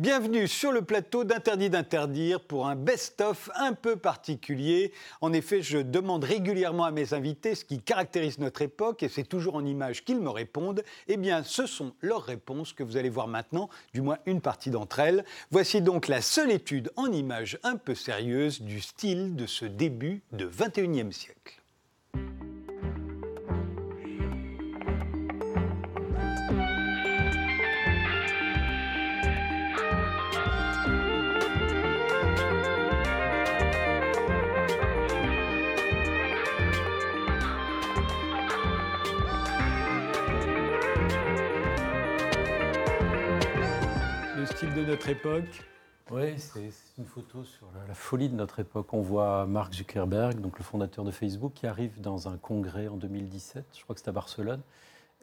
Bienvenue sur le plateau d'Interdit d'interdire pour un best-of un peu particulier. En effet, je demande régulièrement à mes invités ce qui caractérise notre époque et c'est toujours en images qu'ils me répondent. Eh bien, ce sont leurs réponses que vous allez voir maintenant, du moins une partie d'entre elles. Voici donc la seule étude en images un peu sérieuse du style de ce début de 21e siècle. De notre époque Oui, c'est une photo sur la, folie de notre époque. On voit Mark Zuckerberg, donc le fondateur de Facebook, qui arrive dans un congrès en 2017, je crois que c'est à Barcelone.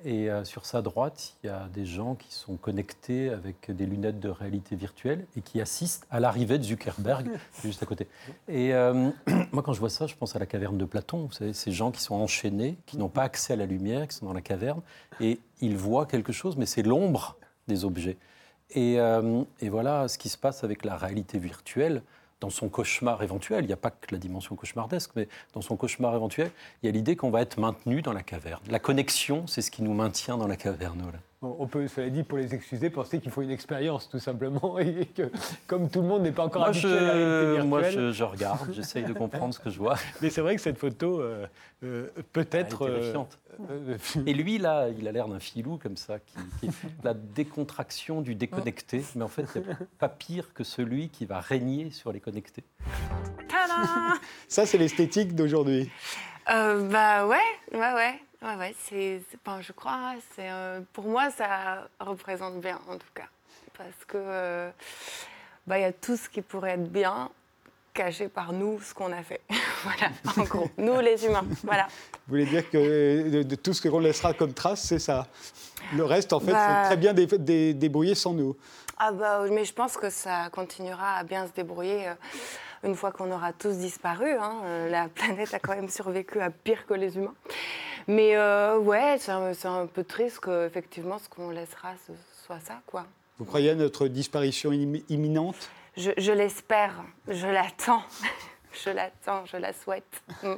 Et euh, sur sa droite, il y a des gens qui sont connectés avec des lunettes de réalité virtuelle et qui assistent à l'arrivée de Zuckerberg, juste à côté. Et euh, moi, quand je vois ça, je pense à la caverne de Platon. Vous savez, ces gens qui sont enchaînés, qui n'ont pas accès à la lumière, qui sont dans la caverne, et ils voient quelque chose, mais c'est l'ombre des objets. Euh, et, voilà ce qui se passe avec la réalité virtuelle dans son cauchemar éventuel. Il n'y a pas que la dimension cauchemardesque, mais dans son cauchemar éventuel, il y a l'idée qu'on va être maintenu dans la caverne. La connexion, c'est ce qui nous maintient dans la caverne. On peut, cela dit, pour les excuser, penser qu'il faut une expérience, tout simplement, et que comme tout le monde n'est pas encore habitué à la réalité virtuelle... Moi, je, regarde, j'essaye de comprendre ce que je vois. Mais c'est vrai que cette photo, euh, euh, peut-être... Euh, et lui, là, il a l'air d'un filou, comme ça, qui, la décontraction du déconnecté. Mais en fait, il n'y a pas pire que celui qui va régner sur les connectés. Ça, c'est l'esthétique d'aujourd'hui. bah ouais, ouais, ouais. Ouais, ouais, c'est, je crois, c'est, euh, pour moi, ça représente bien, en tout cas. Parce que, euh, bah, il y a tout ce qui pourrait être bien caché par nous, ce qu'on a fait. voilà, en gros, nous les humains, voilà. Vous voulez dire que de, tout ce qu'on laissera comme trace, c'est ça Le reste, en fait, bah c'est très bien débrouillé sans nous. Ah bah, mais je pense que ça continuera à bien se débrouiller. Euh, une fois qu'on aura tous disparu. Hein, la planète a quand même survécu à pire que les humains. Mais euh, ouais, c'est un, peu triste qu'effectivement, ce qu'on laissera, ce soit ça, quoi. Vous croyez à notre disparition imminente? Je, l'espère, je l'attends. je l'attends, je la souhaite. Mm.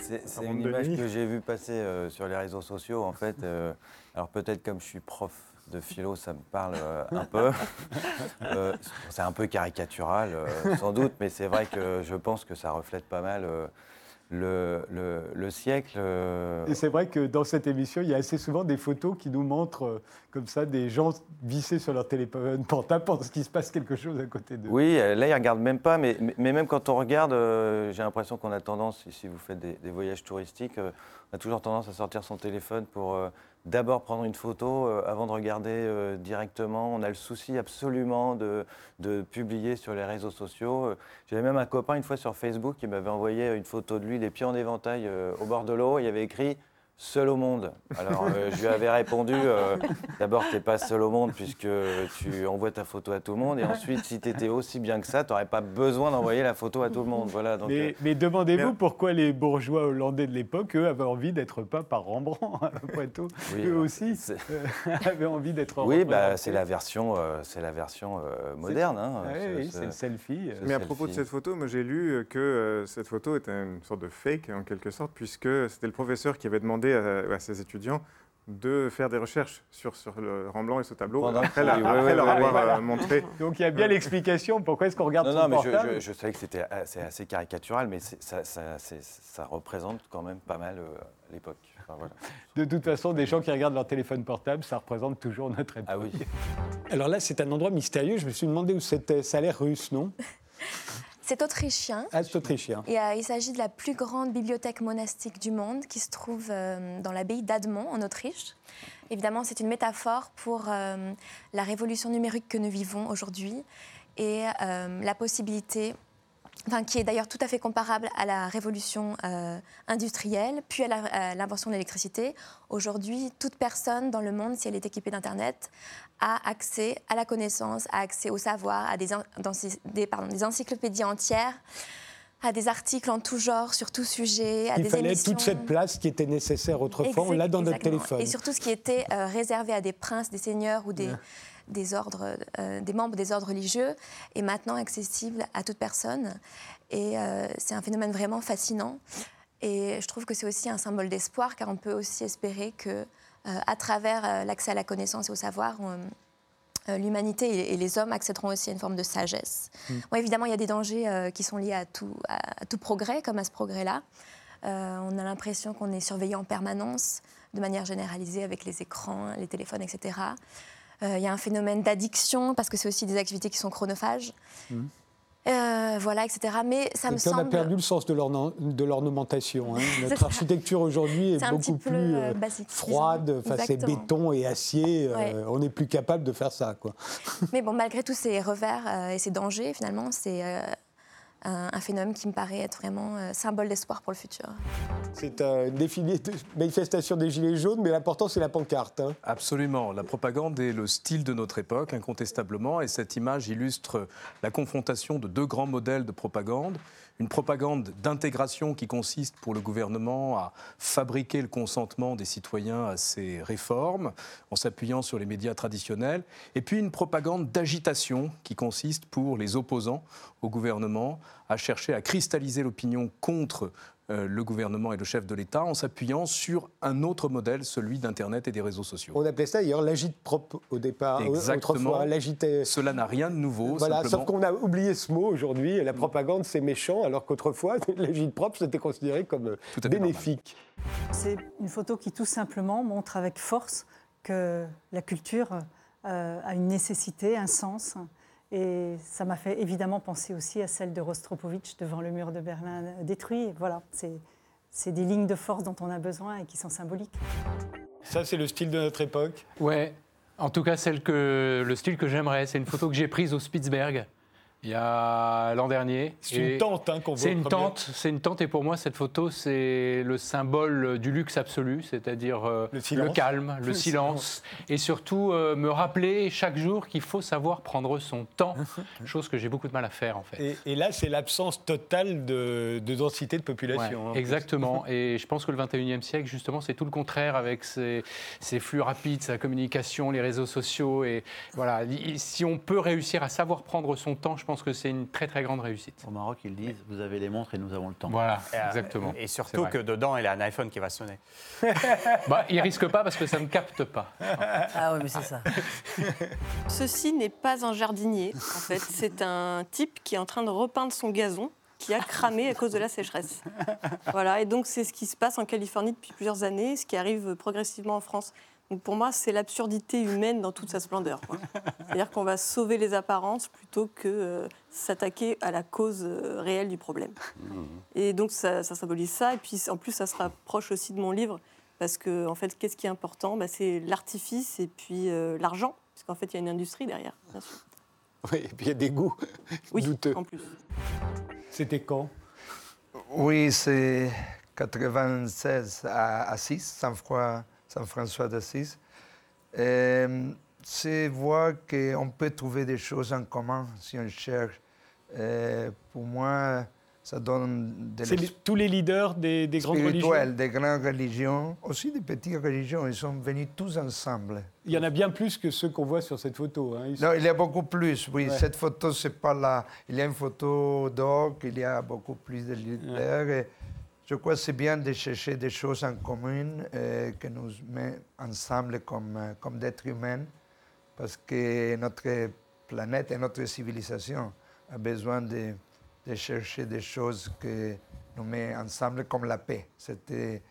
C'est une image que j'ai vue passer euh, sur les réseaux sociaux, en fait. Euh, alors peut-être comme je suis prof de philo, ça me parle un peu. c'est un peu caricatural, sans doute, mais c'est vrai que je pense que ça reflète pas mal le, le, siècle. Euh, Et c'est vrai que dans cette émission, il y a assez souvent des photos qui nous montrent euh, comme ça des gens vissés sur leur téléphone portable parce qu'il se passe quelque chose à côté d'eux. Oui, là, ils ne regardent même pas, mais, mais, même quand on regarde, euh, j'ai l'impression qu'on a tendance, si vous faites des, voyages touristiques, on a toujours tendance à sortir son téléphone pour d'abord prendre une photo euh, avant de regarder euh, directement. On a le souci absolument de, publier sur les réseaux sociaux. Euh, j'avais même un copain une fois sur Facebook qui m'avait envoyé une photo de lui, les pieds en éventail au bord de l'eau. Il y avait écrit seul au monde. Alors, euh, je lui avais répondu euh, d'abord, tu n'es pas seul au monde puisque tu envoies ta photo à tout le monde. Et ensuite, si tu étais aussi bien que ça, tu n'aurais pas besoin d'envoyer la photo à tout le monde. Voilà, donc, mais, euh, demandez-vous pourquoi les bourgeois hollandais de l'époque, eux, avaient envie d'être pas par Rembrandt, après tout. eux aussi avaient envie d'être Oui, bah, c'est la version, c'est la version moderne. Hein, oui, c'est le selfie. Mais à propos de cette photo, moi j'ai lu que cette photo était une sorte de fake, en quelque sorte, puisque c'était le professeur qui avait demandé à, ses étudiants de faire des recherches sur, sur le Rembrandt et ce tableau après, leur avoir euh, montré. Donc il y a bien l'explication pourquoi est-ce qu'on regarde non, non, mais je, je, savais que c'était assez, assez, caricatural, mais ça, ça, ça, représente quand même pas mal euh, l'époque. De toute façon, des gens qui regardent leur téléphone portable, ça représente toujours notre époque. Ah oui. Alors là, c'est un endroit mystérieux. Je me suis demandé où c'était. Ça a l'air russe, non? c'est autrichien. Ah, c'est autrichien. Et, euh, il s'agit de la plus grande bibliothèque monastique du monde qui se trouve euh, dans l'abbaye d'Admont en Autriche. Évidemment, c'est une métaphore pour euh, la révolution numérique que nous vivons aujourd'hui et la possibilité qui est d'ailleurs tout à fait comparable à la révolution euh, industrielle, puis à l'invention de l'électricité. Aujourd'hui, toute personne dans le monde, si elle est équipée d'Internet, a accès à la connaissance, a accès au savoir, à des, des, pardon, des encyclopédies entières à des articles en tout genre, sur tout sujet, à Il des fallait toute cette place qui était nécessaire autrefois, on l'a dans notre téléphone. Et surtout ce qui était euh, réservé à des princes, des seigneurs ou des, des, ordres, des membres des ordres religieux est maintenant accessible à toute personne. Et c'est un phénomène vraiment fascinant. Et je trouve que c'est aussi un symbole d'espoir, car on peut aussi espérer que, à travers l'accès à la connaissance et au savoir, l'humanité et, les hommes accéderont aussi à une forme de sagesse. Mm. évidemment, il y a des dangers qui sont liés à tout, à tout progrès, comme à ce progrès-là. Euh, on a l'impression qu'on est surveillé en permanence, de manière généralisée, avec les écrans, les téléphones, etc. Euh, il y a un phénomène d'addiction, parce que c'est aussi des activités qui sont chronophages. Mmh. Euh, voilà, etc. Mais ça me semble. On a perdu le sens de l'ornementation. Hein. Notre architecture aujourd'hui est, beaucoup plus froide, face béton et acier. on n'est plus capable de faire ça. Quoi. Mais bon, malgré tous ces revers et ces dangers, finalement, c'est un, phénomène qui me paraît être vraiment euh, symbole d'espoir pour le futur. C'est un défilé de manifestation des Gilets jaunes, mais l'important, c'est la pancarte. Hein. Absolument. La propagande est le style de notre époque, incontestablement, et cette image illustre la confrontation de deux grands modèles de propagande une propagande d'intégration qui consiste pour le gouvernement à fabriquer le consentement des citoyens à ces réformes en s'appuyant sur les médias traditionnels, et puis une propagande d'agitation qui consiste pour les opposants au gouvernement à chercher à cristalliser l'opinion contre le gouvernement et le chef de l'État en s'appuyant sur un autre modèle, celui d'Internet et des réseaux sociaux. On appelait ça d'ailleurs l'agite propre au départ. Exactement. Cela n'a rien de nouveau. Voilà, sauf qu'on a oublié ce mot aujourd'hui. La propagande, c'est méchant, alors qu'autrefois, l'agite propre, c'était considéré comme bénéfique. C'est une photo qui tout simplement montre avec force que la culture euh, a une nécessité, un sens. Et ça m'a fait évidemment penser aussi à celle de Rostropovitch devant le mur de Berlin détruit. Voilà, c'est des lignes de force dont on a besoin et qui sont symboliques. Ça, c'est le style de notre époque Ouais, en tout cas, celle que, le style que j'aimerais. C'est une photo que j'ai prise au Spitzberg il y a l'an dernier. C'est une tente hein, qu'on voit. C'est une tente, c'est une tente, et pour moi cette photo c'est le symbole du luxe absolu, c'est-à-dire euh, le, calme, le, silence, et surtout euh, me rappeler chaque jour qu'il faut savoir prendre son temps, chose que j'ai beaucoup de mal à faire en fait. Et, là c'est l'absence totale de, densité de population. Hein, exactement, et je pense que le 21e siècle justement c'est tout le contraire avec ses, flux rapides, sa communication, les réseaux sociaux, et voilà, si on peut réussir à savoir prendre son temps, je pense que c'est une très très grande réussite. Au Maroc, ils disent vous avez les montres et nous avons le temps. Voilà, exactement. Et surtout que dedans, il y a un iPhone qui va sonner. bah, il risque pas parce que ça ne capte pas. Ah oui, mais c'est ça. Ceci n'est pas un jardinier, en fait. C'est un type qui est en train de repeindre son gazon qui a cramé à cause de la sécheresse. Voilà, et donc c'est ce qui se passe en Californie depuis plusieurs années, ce qui arrive progressivement en France pour moi, c'est l'absurdité humaine dans toute sa splendeur. C'est-à-dire qu'on va sauver les apparences plutôt que euh, s'attaquer à la cause euh, réelle du problème. Mmh. Et donc ça, symbolise ça. Et puis en plus, ça se rapproche aussi de mon livre, parce que en fait, qu'est-ce qui est important? Bah, C'est l'artifice et puis euh, l'argent, parce qu'en fait, il y a une industrie derrière, bien sûr. Oui, et puis il y a des goûts oui, douteux. en plus. C'était quand? Oui, c'est 96 à, à 6, sans froid Saint François d'Assise. C'est voir qu'on peut trouver des choses en commun si on cherche. pour moi, ça donne C'est tous les leaders des, des grandes religions des grandes religions, aussi des petites religions, ils sont venus tous ensemble. Il y en a bien plus que ceux qu'on voit sur cette photo. Hein. Non, il y a beaucoup plus, oui. Cette photo, c'est pas là. Il y a une photo d'or, il y a beaucoup plus de leaders. Je crois que c'est bien de chercher des choses en commun euh, qui nous met ensemble comme, euh, comme êtres humains, parce que notre planète et notre civilisation a besoin de, de chercher des choses qui nous mettent ensemble, comme la paix. C'était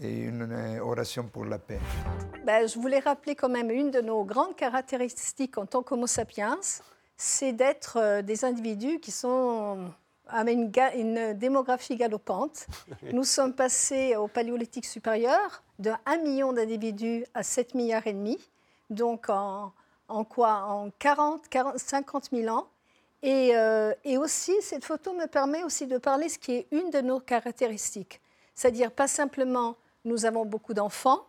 une oration pour la paix. Ben, je voulais rappeler quand même une de nos grandes caractéristiques en tant qu'Homo sapiens, c'est d'être euh, des individus qui sont avec une, une, démographie galopante. Nous sommes passés au paléolithique supérieur de 1 million d'individus à 7 milliards et demi, donc en, en quoi? En 40, 40, 50 000 ans. Et, euh, et, aussi, cette photo me permet aussi de parler ce qui est une de nos caractéristiques. C'est-à-dire, pas simplement, nous avons beaucoup d'enfants,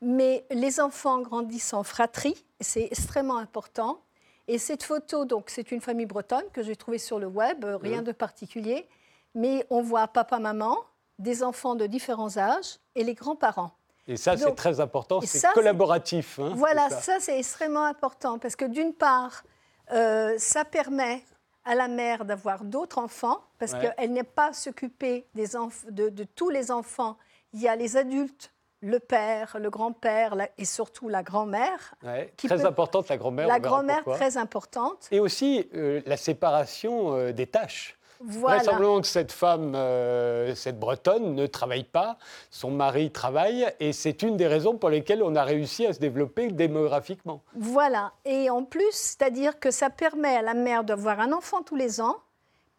mais les enfants grandissent en fratrie, c'est extrêmement important. Et cette photo, donc, c'est une famille bretonne que j'ai trouvée sur le web, euh, rien de particulier, mais on voit papa, maman, des enfants de différents âges et les grands-parents. Et ça, c'est très important, c'est collaboratif. Hein, voilà, ça, c'est extrêmement important parce que d'une part, euh, ça permet à la mère d'avoir d'autres enfants parce qu'elle n'est pas s'occuper de, de tous les enfants. Il y a les adultes le père, le grand-père et surtout la grand-mère. très importante, la grand-mère. La grand-mère, très importante. Et aussi euh, la séparation euh, des tâches. Voilà. Vraisemblablement que cette femme, euh, cette bretonne, ne travaille pas, son mari travaille, et c'est une des raisons pour lesquelles on a réussi à se développer démographiquement. Voilà, et en plus, c'est-à-dire que ça permet à la mère d'avoir un enfant tous les ans,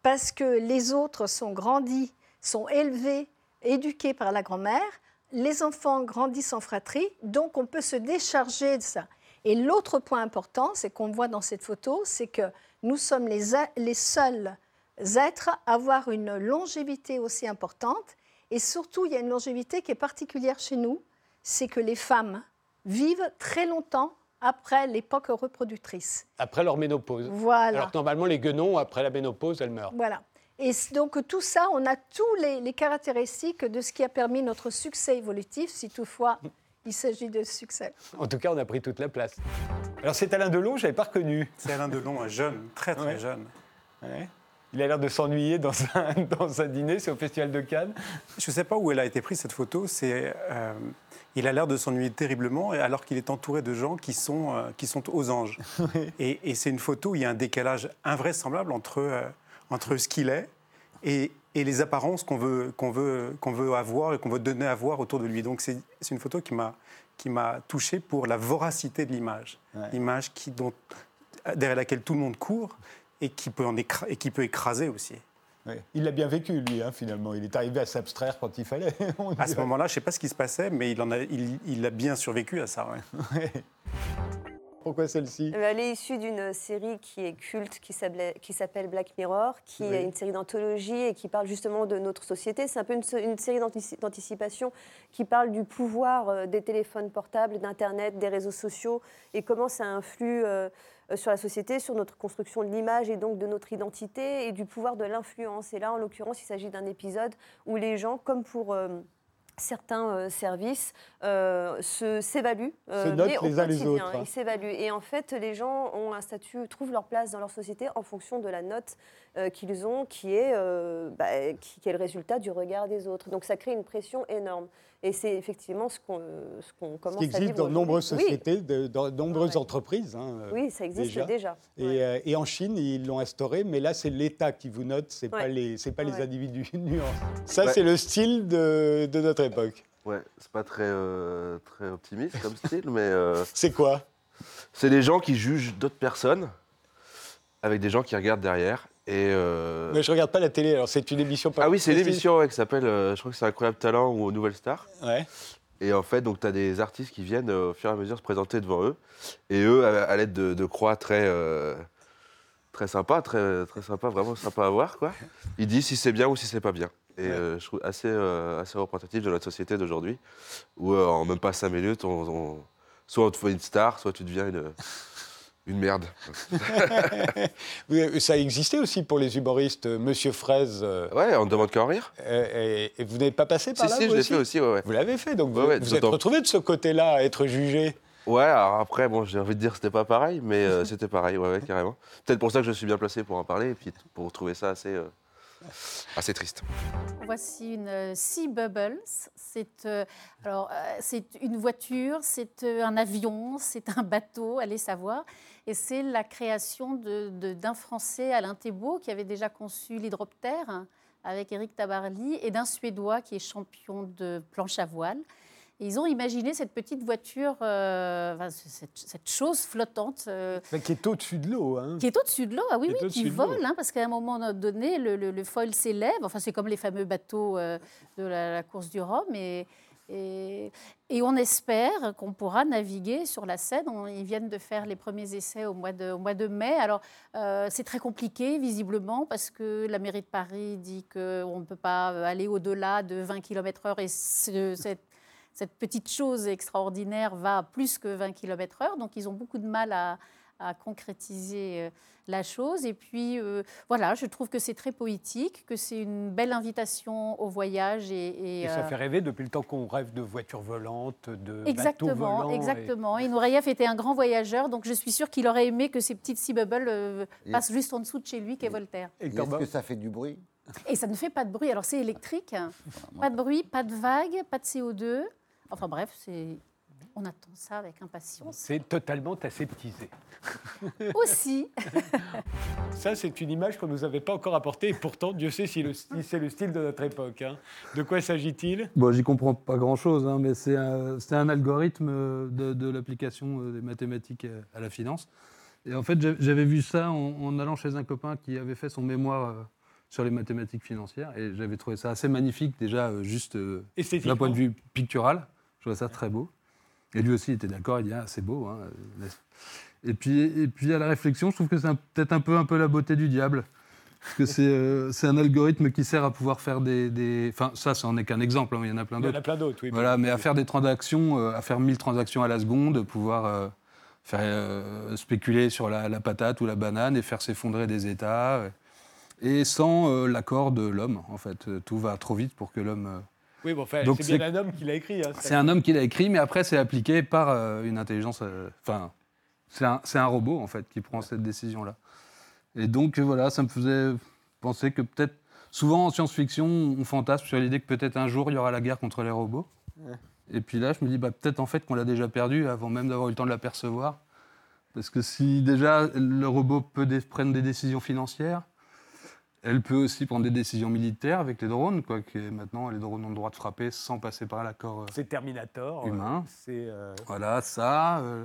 parce que les autres sont grandis, sont élevés, éduqués par la grand-mère, les enfants grandissent en fratrie, donc on peut se décharger de ça. Et l'autre point important, c'est qu'on voit dans cette photo, c'est que nous sommes les, les seuls êtres à avoir une longévité aussi importante. Et surtout, il y a une longévité qui est particulière chez nous, c'est que les femmes vivent très longtemps après l'époque reproductrice. Après leur ménopause. Voilà. Alors que normalement, les guenons, après la ménopause, elles meurent. Voilà. Et donc tout ça, on a tous les, caractéristiques de ce qui a permis notre succès évolutif, si toutefois il s'agit de succès. En tout cas, on a pris toute la place. Alors c'est Alain Delon, je n'avais pas reconnu. C'est Alain Delon, un jeune, très très jeune. Il a l'air de s'ennuyer dans un, dans un dîner, c'est au Festival de Cannes. Je ne sais pas où elle a été prise cette photo. C'est, euh, il a l'air de s'ennuyer terriblement alors qu'il est entouré de gens qui sont, euh, qui sont aux anges. Et, c'est une photo où il y a un décalage invraisemblable entre... Euh, entre ce qu'il est et, les apparences qu'on veut, qu'on veut, qu'on veut avoir et qu'on veut donner à voir autour de lui. Donc c'est une photo qui m'a qui m'a touché pour la voracité de l'image, l'image qui dont derrière laquelle tout le monde court et qui peut en et qui peut écraser aussi. Il l'a bien vécu, lui, hein, finalement. Il est arrivé à s'abstraire quand il fallait. à ce moment-là, je ne sais pas ce qui se passait, mais il, en a, il, il a bien survécu à ça. Pourquoi celle-ci Elle est issue d'une série qui est culte, qui s'appelle Black Mirror, qui est une série d'anthologie et qui parle justement de notre société. C'est un peu une, série d'anticipation qui parle du pouvoir euh, des téléphones portables, d'Internet, des réseaux sociaux et comment ça influe euh, euh, sur la société, sur notre construction de l'image et donc de notre identité et du pouvoir de l'influence. Et là, en l'occurrence, il s'agit d'un épisode où les gens, comme pour certains euh, services euh, s'évaluent. Euh, mais les uns les autres. Hein. Ils s'évaluent. Et en fait, les gens ont un statut, trouvent leur place dans leur société en fonction de la note euh, qu'ils ont, qui est, bah, qui, est le résultat du regard des autres. Donc ça crée une pression énorme. Et c'est effectivement ce qu'on qu commence ce qui existe dans de nombreuses sociétés, de, dans de nombreuses entreprises. Hein, oui, ça existe déjà. Et, et, en Chine, ils l'ont instauré, mais là, c'est l'État qui vous note, ce n'est pas les, pas les individus Ça, c'est le style de, de notre époque. Ouais, c'est pas très, euh, très optimiste comme style, mais. Euh, c'est quoi? C'est des gens qui jugent d'autres personnes avec des gens qui regardent derrière. Et euh, Mais je regarde pas la télé, alors c'est une émission pas Ah oui, c'est une émission qui s'appelle, je crois que c'est Incroyable Talent ou Nouvelle Star. Ouais. Et en fait, donc tu as des artistes qui viennent au fur et à mesure se présenter devant eux. Et eux, à, l'aide de, de, croix très, très sympa, très, très sympa, vraiment sympa à voir, quoi. Ils disent si c'est bien ou si c'est pas bien. Et euh, je trouve assez, euh, assez représentatif de notre société d'aujourd'hui, où euh, en même pas cinq minutes, on, soit on te fait une star, soit tu deviens une, une merde. ça existait aussi pour les humoristes, Monsieur Fraise. Ouais, on ne demande qu'à en rire. Et, vous n'êtes pas passé par là Si, si, je l'ai fait aussi, ouais, Vous l'avez fait, donc vous, vous êtes retrouvé de ce côté-là à être jugé Ouais, alors après, bon, j'ai envie de dire que c'était pas pareil, mais c'était pareil, ouais, ouais carrément. Peut-être pour ça que je suis bien placé pour en parler, et puis pour trouver ça assez assez triste. Voici une euh, Sea Bubbles. C'est euh, alors euh, c'est une voiture, c'est un avion, c'est un bateau, allez savoir. Et c'est la création d'un Français, Alain Thébault, qui avait déjà conçu l'hydroptère avec Éric Tabarly, et d'un Suédois qui est champion de planche à voile ils ont imaginé cette petite voiture, euh, cette, chose flottante. Euh, qui est au-dessus de l'eau. Hein. Qui est au-dessus de l'eau, ah oui, oui, qui vole, hein, parce qu'à un moment donné, le, foil s'élève. Enfin, c'est comme les fameux bateaux euh, de la, course du Rhum. Et, et, on espère qu'on pourra naviguer sur la Seine. ils viennent de faire les premiers essais au mois de, au mois de mai. Alors, c'est très compliqué, visiblement, parce que la mairie de Paris dit qu'on ne peut pas aller au-delà de 20 km/h. Et cette cette petite chose extraordinaire va plus que 20 km/h. Donc, ils ont beaucoup de mal à, à concrétiser euh, la chose. Et puis, euh, voilà, je trouve que c'est très poétique, que c'est une belle invitation au voyage. Et, Et, ça fait rêver depuis le temps qu'on rêve de voitures volantes, de exactement, bateaux volants. Exactement. Et, Nureyev était un grand voyageur, donc je suis sûre qu'il aurait aimé que ces petites sea bubbles euh, passent juste en dessous de chez lui, qu'est Voltaire. Et Est-ce que ça fait du bruit? Et ça ne fait pas de bruit. Alors c'est électrique, pas de bruit, pas de vagues, pas de CO2. Enfin bref, c'est on attend ça avec impatience. C'est totalement aseptisé. Aussi. ça, c'est une image qu'on ne nous avait pas encore apportée. Et pourtant, Dieu sait si, c'est le style de notre époque. hein. De quoi s'agit-il? Bon, j'y comprends pas grand-chose, hein, mais c'est un, algorithme de, de l'application euh, des mathématiques à la finance. Et en fait, j'a- j'avais vu ça en, en allant chez un copain qui avait fait son mémoire euh, sur les mathématiques financières. Et j'avais trouvé ça assez magnifique, déjà, euh, juste euh, d'un point de vue pictural. Je trouvais ça très beau. Et lui aussi était d'accord, il dit Ah, c'est beau. hein, Et puis, et puis à la réflexion, je trouve que c'est peut-être un peu, un peu la beauté du diable. Parce que c'est euh, un algorithme qui sert à pouvoir faire des. des- Enfin, ça, ça en est qu'un exemple, hein, il y en a plein Il y en d'autres. a plein d'autres, oui. Voilà, mais à faire des transactions, euh, à faire 1000 transactions à la seconde, pouvoir euh, faire euh, spéculer sur la, la patate ou la banane et faire s'effondrer des États. et sans l'accord de l'homme, en fait. Tout va trop vite pour que l'homme. Oui, bon, enfin, Donc c'est bien un homme qui l'a écrit. hein, c'est un homme qui l'a écrit, mais après, c'est appliqué par euh, une intelligence. euh, Enfin, c'est un, c'est un robot, en fait, qui prend cette décision-là. Et donc, euh, voilà, ça me faisait penser que peut-être. Souvent, en science-fiction, on fantasme sur l'idée que peut-être un jour, il y aura la guerre contre les robots. Ouais. Et puis là, je me dis, bah, peut-être en fait qu'on l'a déjà perdu avant même d'avoir eu le temps de l'apercevoir. Parce que si déjà le robot peut prendre des décisions financières, elle peut aussi prendre des décisions militaires avec les drones, quoi. Que maintenant, les drones ont le droit de frapper sans passer par l'accord. euh, C'est Terminator. euh, Humain. C'est. euh, voilà, ça. euh,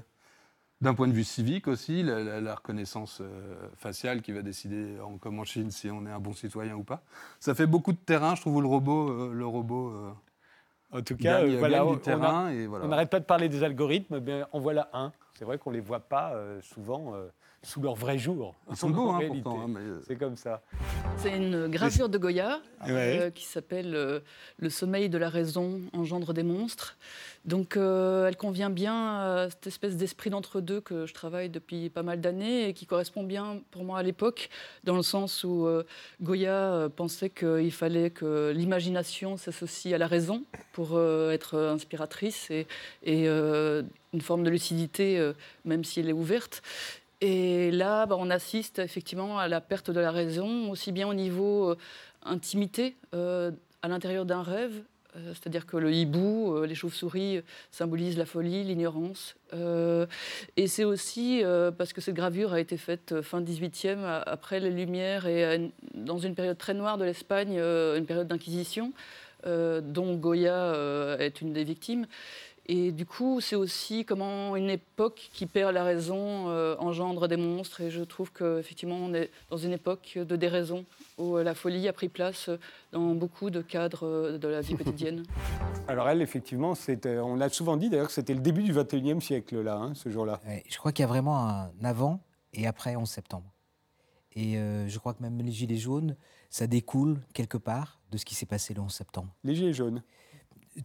D'un point de vue civique aussi, la, la- la reconnaissance faciale qui va décider, en, comme en Chine, si on est un bon citoyen ou pas. Ça fait beaucoup de terrain, je trouve, le robot. le robot En tout cas, gagne- voilà, gagne on- du terrain. on a- et voilà. on n'arrête pas de parler des algorithmes, mais en voilà un. C'est vrai qu'on ne les voit pas euh, souvent euh, sous leur vrai jour. Ils sont beaux, hein, pourtant, hein, mais, euh, C'est comme ça. C'est une gravure de Goya Ouais. euh, qui s'appelle euh, Le sommeil de la raison engendre des monstres. Donc euh, elle convient bien à cette espèce d'esprit d'entre-deux que je travaille depuis pas mal d'années et qui correspond bien pour moi à l'époque, dans le sens où euh, Goya euh, pensait qu'il fallait que l'imagination s'associe à la raison pour euh, être inspiratrice et, et, euh, une forme de lucidité, euh, même si elle est ouverte. Et là, bah, on assiste effectivement à la perte de la raison, aussi bien au niveau euh, intimité, euh, à l'intérieur d'un rêve. C'est-à-dire que le hibou, les chauves-souris symbolisent la folie, l'ignorance. Et c'est aussi parce que cette gravure a été faite fin 18e, a- après les Lumières, et dans une période très noire de l'Espagne, une période d'inquisition, dont Goya est une des victimes. Et du coup, c'est aussi comment une époque qui perd la raison euh, engendre des monstres. Et je trouve qu'effectivement, on est dans une époque de déraison où euh, la folie a pris place dans beaucoup de cadres euh, de la vie quotidienne. Alors elle, effectivement, on l'a souvent dit d'ailleurs que c'était le début du 21e siècle, là, hein, ce jour-là. Ouais, je crois qu'il y a vraiment un avant et après 11 septembre. Et euh, je crois que même les Gilets jaunes, ça découle quelque part de ce qui s'est passé le 11 septembre. Les Gilets jaunes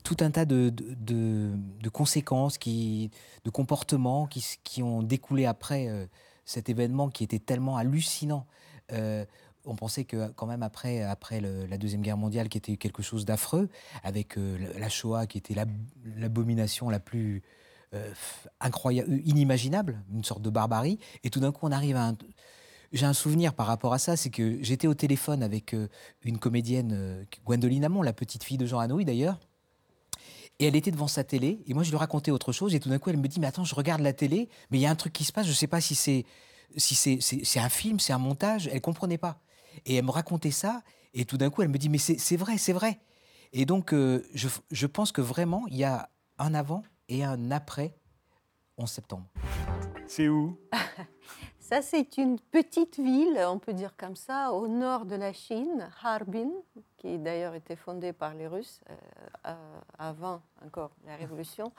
Tout un tas de, de- conséquences, de comportements qui, qui ont découlé après euh, cet événement qui était tellement hallucinant. Euh, on pensait que quand même après, après la Deuxième Guerre mondiale, qui était quelque chose d'affreux, avec euh, la- Shoah qui était l'ab- l'abomination la plus incroyable, inimaginable, une sorte de barbarie, et tout d'un coup on arrive à un... J'ai un souvenir par rapport à ça, c'est que j'étais au téléphone avec une comédienne, Gwendoline Amon, la petite fille de Jean Hanoï d'ailleurs, et elle était devant sa télé, et moi je lui racontais autre chose, et tout d'un coup elle me dit, mais attends, je regarde la télé, mais il y a un truc qui se passe, je ne sais pas si c'est si c'est c'est- c'est un film, c'est un montage, elle comprenait pas. Et elle me racontait ça, et tout d'un coup elle me dit, mais c'est c'est vrai, c'est vrai. Et donc euh, je, je pense que vraiment, il y a un avant et un après 11 septembre. C'est où? Ça, c'est une petite ville, on peut dire comme ça, au nord de la Chine, Harbin, qui d'ailleurs était fondée par les Russes euh, euh, avant encore la Révolution,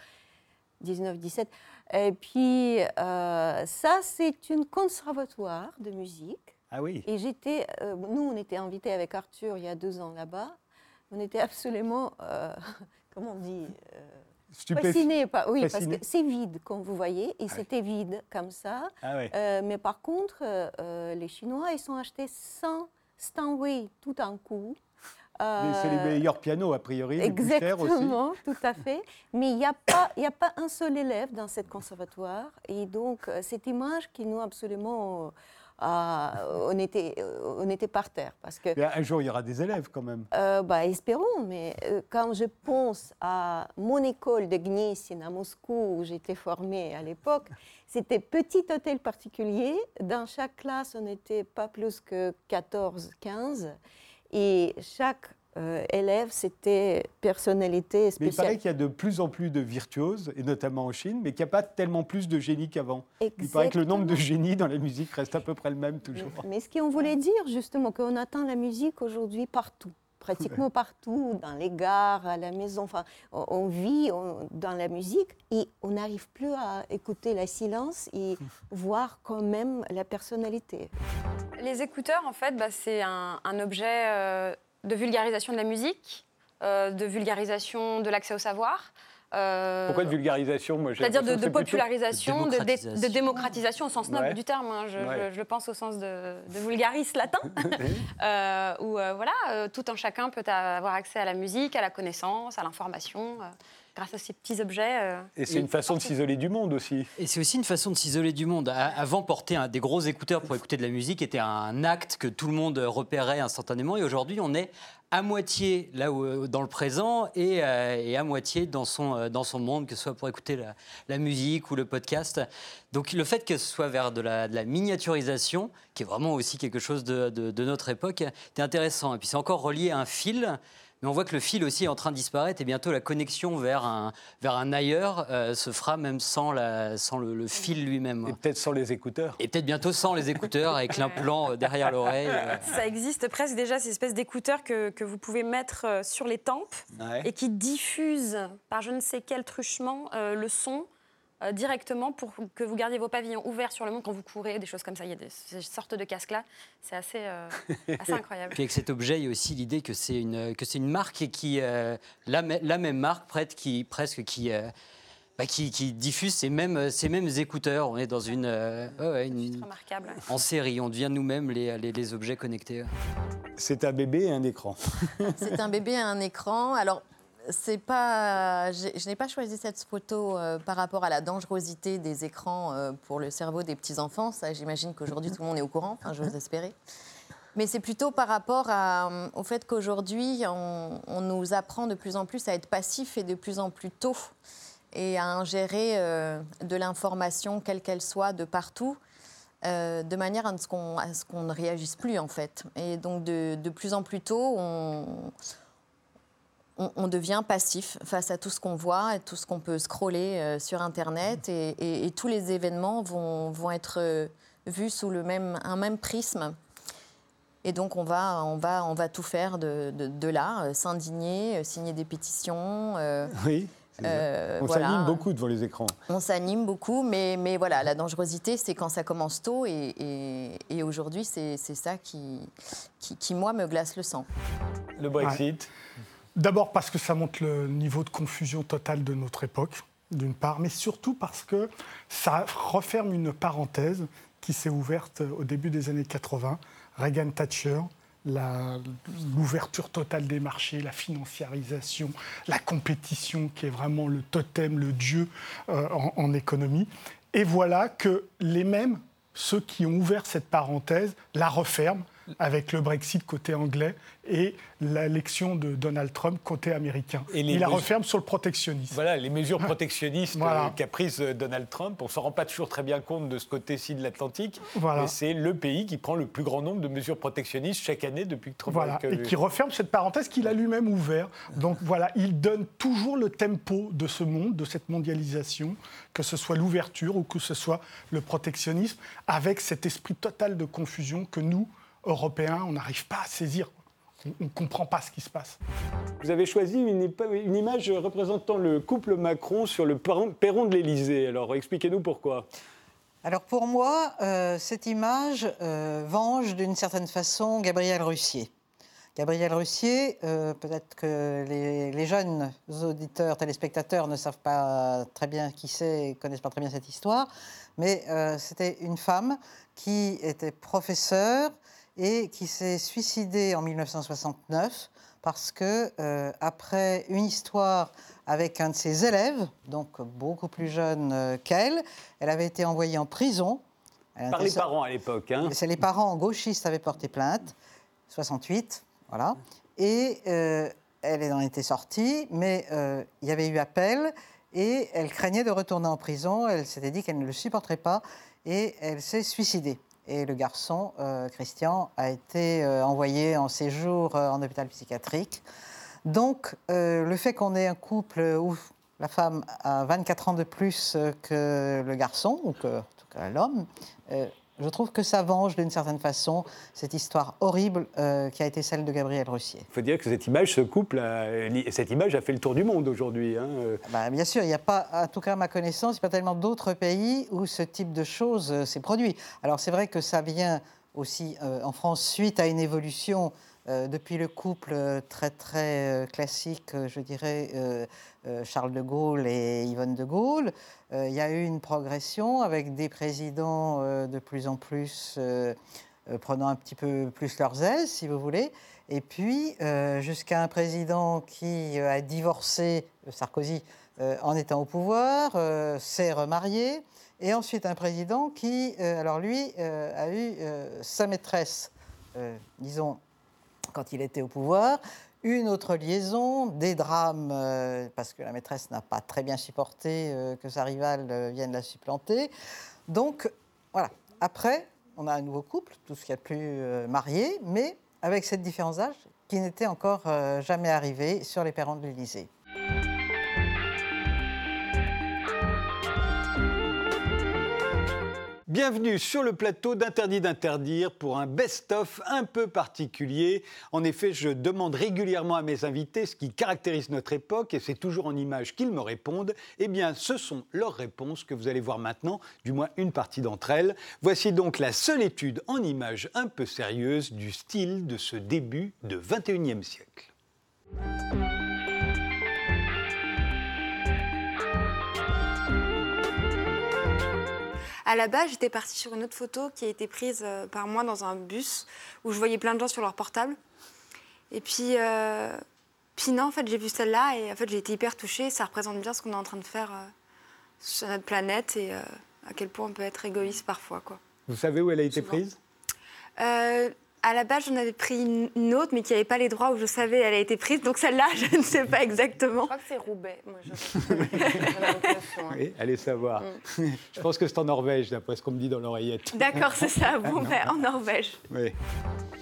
19-17. Et puis, euh, ça, c'est une conservatoire de musique. Ah oui. Et j'étais, euh, nous, on était invités avec Arthur il y a deux ans là-bas. On était absolument, euh, comment on dit, Fasciné par, oui, parce que c'est vide, comme vous voyez, et c'était vide comme ça. Ah euh, mais par contre, euh, euh, les Chinois, ils sont achetés 100 Steinway tout un coup. c'est les meilleurs pianos, a priori, Exactement, tout à fait. Mais il n'y a, pas, a pas un seul élève dans cette conservatoire. Et donc, cette image qui nous absolument on, était, on était par terre. Parce que, un jour, il y aura des élèves quand même. Euh, bah, espérons, mais euh, quand je pense à mon école de Gniesin à Moscou, où j'étais formée à l'époque, c'était petit hôtel particulier. Dans chaque classe, on n'était pas plus que 14, 15. Et chaque euh, élèves, c'était personnalité spéciale. Mais il paraît qu'il y a de plus en plus de virtuoses, et notamment en Chine, mais qu'il n'y a pas tellement plus de génies qu'avant. Il paraît que le nombre de génies dans la musique reste à peu près le même toujours. Mais, ce qu'on voulait dire, justement, qu'on attend la musique aujourd'hui partout pratiquement partout, dans les gares, à la maison. Enfin, on, vit dans la musique et on n'arrive plus à écouter le silence et voir quand même la personnalité. Les écouteurs, en fait, bah, c'est un, objet euh, de vulgarisation de la musique, euh, de vulgarisation de l'accès au savoir. Euh, Pourquoi de vulgarisation C'est-à-dire de, popularisation, de, démocratisation. au sens noble du terme. Hein. Je, le pense au sens de, vulgaris latin, euh, où voilà, tout un chacun peut avoir accès à la musique, à la connaissance, à l'information grâce à ces petits objets. Euh, et c'est une façon de s'isoler du monde aussi. Et c'est aussi une façon de s'isoler du monde. Avant, porter un, des gros écouteurs pour écouter de la musique était un acte que tout le monde repérait instantanément. Et aujourd'hui, on est à moitié là où, euh, dans le présent et, euh, et, à moitié dans son, dans son monde, que ce soit pour écouter la, la, musique ou le podcast. Donc le fait que ce soit vers de la, de la miniaturisation, qui est vraiment aussi quelque chose de, de, de notre époque, est intéressant. Et puis c'est encore relié à un fil mais on voit que le fil aussi est en train de disparaître et bientôt la connexion vers un, vers un ailleurs euh, se fera même sans, la, sans le, fil lui-même. Et peut-être sans les écouteurs. Et peut-être bientôt sans les écouteurs avec l'implant euh, derrière l'oreille. Euh. Ça existe presque déjà, ces espèces d'écouteurs que, que, vous pouvez mettre sur les tempes et qui diffusent par je ne sais quel truchement le son euh, directement pour que vous gardiez vos pavillons ouverts sur le monde quand vous courez, des choses comme ça. Il y a des, ces sortes de casques-là. C'est assez, euh, assez, incroyable. Puis avec cet objet, il y a aussi l'idée que c'est une, que c'est une marque qui, euh, la, la, même marque prête qui, presque qui, bah, qui, qui, diffuse ces mêmes, ces mêmes écouteurs. On est dans une, une remarquable. en série. On devient nous-mêmes les, les, les objets connectés. C'est un bébé et un écran. c'est un bébé et un écran. Alors c'est pas, je n'ai pas choisi cette photo euh, par rapport à la dangerosité des écrans euh, pour le cerveau des petits enfants. Ça, j'imagine qu'aujourd'hui tout le monde est au courant. Enfin, j'ose espérer. Mais c'est plutôt par rapport à, au fait qu'aujourd'hui, on, nous apprend de plus en plus à être passif et de plus en plus tôt et à ingérer euh, de l'information, quelle qu'elle soit, de partout. de manière à ce qu'on ne réagisse plus en fait. Et donc de, de plus en plus tôt, on, on, devient passif face à tout ce qu'on voit et tout ce qu'on peut scroller euh, sur Internet. Et, tous les événements vont, vont être euh, vus sous le même, un même prisme. Et donc, on va, on va, on va tout faire de, de, là, euh, s'indigner, signer des pétitions. oui. on s'anime beaucoup devant les écrans. On s'anime beaucoup, mais, mais voilà, la dangerosité, c'est quand ça commence tôt. Et, et, aujourd'hui, c'est ça qui, qui, qui, moi, me glace le sang. Le Brexit D'abord parce que ça montre le niveau de confusion totale de notre époque, d'une part, mais surtout parce que ça referme une parenthèse qui s'est ouverte au début des années 80. Reagan Thatcher, l'ouverture totale des marchés, la financiarisation, la compétition qui est vraiment le totem, le dieu euh, en, en, économie. Et voilà que les mêmes, ceux qui ont ouvert cette parenthèse, la referment avec le Brexit côté anglais et l'élection de Donald Trump côté américain. Et Il la referme sur le protectionnisme. Voilà, les mesures protectionnistes euh, qu'a prises euh, Donald Trump, on ne s'en rend pas toujours très bien compte de ce côté-ci de l'Atlantique, mais c'est le pays qui prend le plus grand nombre de mesures protectionnistes chaque année depuis que Trump voilà, Et qui referme cette parenthèse qu'il a lui-même ouverte. Donc voilà, il donne toujours le tempo de ce monde, de cette mondialisation, que ce soit l'ouverture ou que ce soit le protectionnisme, avec cet esprit total de confusion que nous, Européens, on n'arrive pas à saisir. On ne comprend pas ce qui se passe. Vous avez choisi une, une, image représentant le couple Macron sur le perron de l'Élysée. Alors expliquez-nous pourquoi. Alors pour moi, euh, cette image euh, venge d'une certaine façon Gabriel Russier. Gabriel Russier, euh, peut-être que les, jeunes auditeurs, téléspectateurs ne savent pas très bien qui c'est, connaissent pas très bien cette histoire, mais euh, c'était une femme qui était professeure et qui s'est suicidée en 1969 parce que euh, après une histoire avec un de ses élèves, donc beaucoup plus jeune qu'elle, elle avait été envoyée en prison. Par les parents à l'époque. Hein. C'est les parents gauchistes avaient porté plainte, 68. Voilà. Et euh, elle en était sortie, mais euh, il y avait eu appel et elle craignait de retourner en prison. Elle s'était dit qu'elle ne le supporterait pas et elle s'est suicidée. Et le garçon, euh, Christian, a été envoyé en séjour en hôpital psychiatrique. Donc, le fait qu'on ait un couple où la femme a 24 ans de plus que le garçon, ou que, en tout cas l'homme, je trouve que ça venge d'une certaine façon cette histoire horrible euh, qui a été celle de Gabriel Russier. Il faut dire que cette image, ce couple, cette image a fait le tour du monde aujourd'hui. Hein. Bah, bien sûr, il n'y a pas, en tout cas à ma connaissance, il n'y a pas tellement d'autres pays où ce type de choses euh, s'est produit. Alors c'est vrai que ça vient aussi euh, en France suite à une évolution depuis le couple très très classique, je dirais, Charles de Gaulle et Yvonne de Gaulle. Euh, il y a eu une progression avec des présidents euh, de plus en plus euh, prenant un petit peu plus leurs aises, si vous voulez. Et puis, jusqu'à un président qui a divorcé, Sarkozy, en étant au pouvoir, s'est remarié. Et ensuite, un président qui, alors lui, a eu sa maîtresse, disons, quand il était au pouvoir, une autre liaison, des drames, euh, parce que la maîtresse n'a pas très bien supporté euh, que sa rivale euh, vienne la supplanter. Donc, voilà. Après, on a un nouveau couple, tout ce qui a plus marié, mais avec cette différence d'âge qui n'était encore jamais arrivée sur les perrons de l'Élysée. Bienvenue sur le plateau d'Interdit d'interdire pour un best-of un peu particulier. En effet, je demande régulièrement à mes invités ce qui caractérise notre époque et c'est toujours en images qu'ils me répondent. Eh bien, ce sont leurs réponses que vous allez voir maintenant, du moins une partie d'entre elles. Voici donc la seule étude en images un peu sérieuse du style de ce début de 21e siècle. À la base, j'étais partie sur une autre photo qui a été prise euh, par moi dans un bus où je voyais plein de gens sur leur portable. Et puis, euh, puis non, en fait, j'ai vu celle-là et en fait, j'ai été hyper touchée. Ça représente bien ce qu'on est en train de faire euh, sur notre planète et à quel point on peut être égoïste parfois. Quoi. Vous savez où elle a été prise? À la base, j'en avais pris une autre, mais qui n'avait pas les droits où je savais elle a été prise. Donc celle-là, je ne sais pas exactement. Je crois que c'est Roubaix. Moi, je... oui, allez savoir. Mm. je pense que c'est en Norvège, d'après ce qu'on me dit dans l'oreillette. D'accord, c'est ça, Roubaix, en Norvège. Oui.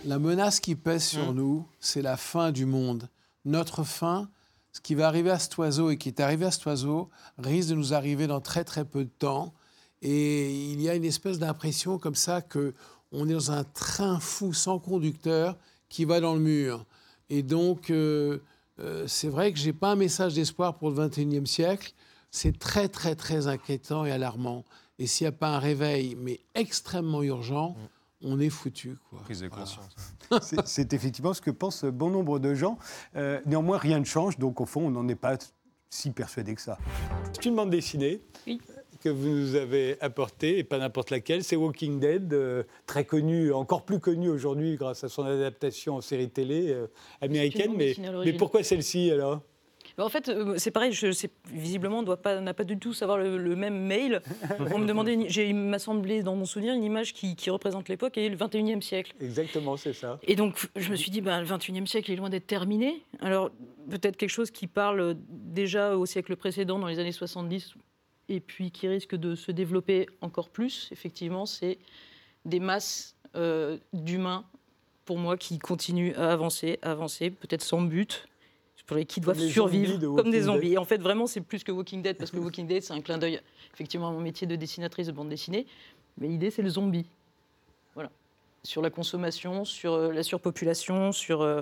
La menace qui pèse sur mm. nous, c'est la fin du monde. Notre fin, ce qui va arriver à cet oiseau et qui est arrivé à cet oiseau, risque de nous arriver dans très très peu de temps. Et il y a une espèce d'impression comme ça que on est dans un train fou sans conducteur qui va dans le mur. Et donc, euh, euh, c'est vrai que je n'ai pas un message d'espoir pour le 21e siècle. C'est très, très, très inquiétant et alarmant. Et s'il n'y a pas un réveil, mais extrêmement urgent, on est foutu. Quoi. Prise de conscience. c'est effectivement ce que pensent bon nombre de gens. Euh, néanmoins, rien ne change, donc au fond, on n'en est pas si persuadé que ça. C'est une bande dessinée. Oui que vous nous avez apporté, et pas n'importe laquelle, c'est Walking Dead, euh, très connu, encore plus connu aujourd'hui grâce à son adaptation en série télé euh, américaine. Mais, mais pourquoi celle-ci alors? Bah, en fait, euh, c'est pareil, je sais, visiblement, on n'a pas du tout savoir le, même mail. On me demandait, il m'a semblé dans mon souvenir une image qui, représente l'époque et le 21e siècle. Exactement, c'est ça. Et donc, je me suis dit, bah, le 21e siècle est loin d'être terminé. Alors, peut-être quelque chose qui parle déjà au siècle précédent, dans les années 70, et puis qui risque de se développer encore plus, effectivement, c'est des masses euh, d'humains, pour moi, qui continuent à avancer, à avancer, peut-être sans but, pour les qui doivent survivre comme des zombies. Et en fait, vraiment, c'est plus que Walking Dead, parce que Walking Dead, c'est un clin d'œil, effectivement, à mon métier de dessinatrice de bande dessinée. Mais l'idée, c'est le zombie sur la consommation, sur euh, la surpopulation, sur, euh,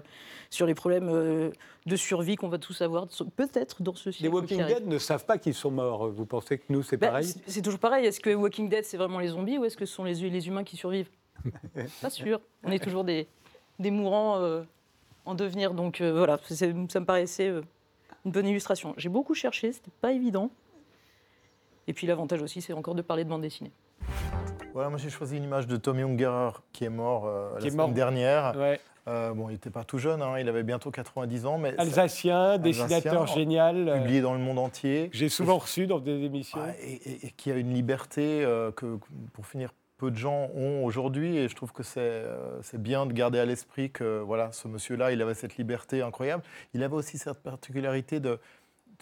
sur les problèmes euh, de survie qu'on va tous avoir, peut-être dans ce siècle. Les Walking Dead ne savent pas qu'ils sont morts. Vous pensez que nous, c'est bah, pareil C'est toujours pareil. Est-ce que Walking Dead, c'est vraiment les zombies ou est-ce que ce sont les, les humains qui survivent? Pas sûr. On est toujours des, des mourants en devenir. Donc voilà, ça me paraissait une bonne illustration. J'ai beaucoup cherché, c'était pas évident. Et puis l'avantage aussi, c'est encore de parler de bande dessinée. Voilà, moi j'ai choisi une image de Tom Junger qui est mort la semaine dernière. bon, il n'était pas tout jeune, hein, il avait bientôt 90 ans. Mais Alsacien, dessinateur génial. Publié dans le monde entier. J'ai souvent reçu dans des émissions. et, qui a une liberté que, pour finir, peu de gens ont aujourd'hui. Et je trouve que c'est bien de garder à l'esprit que voilà, ce monsieur-là, il avait cette liberté incroyable. Il avait aussi cette particularité de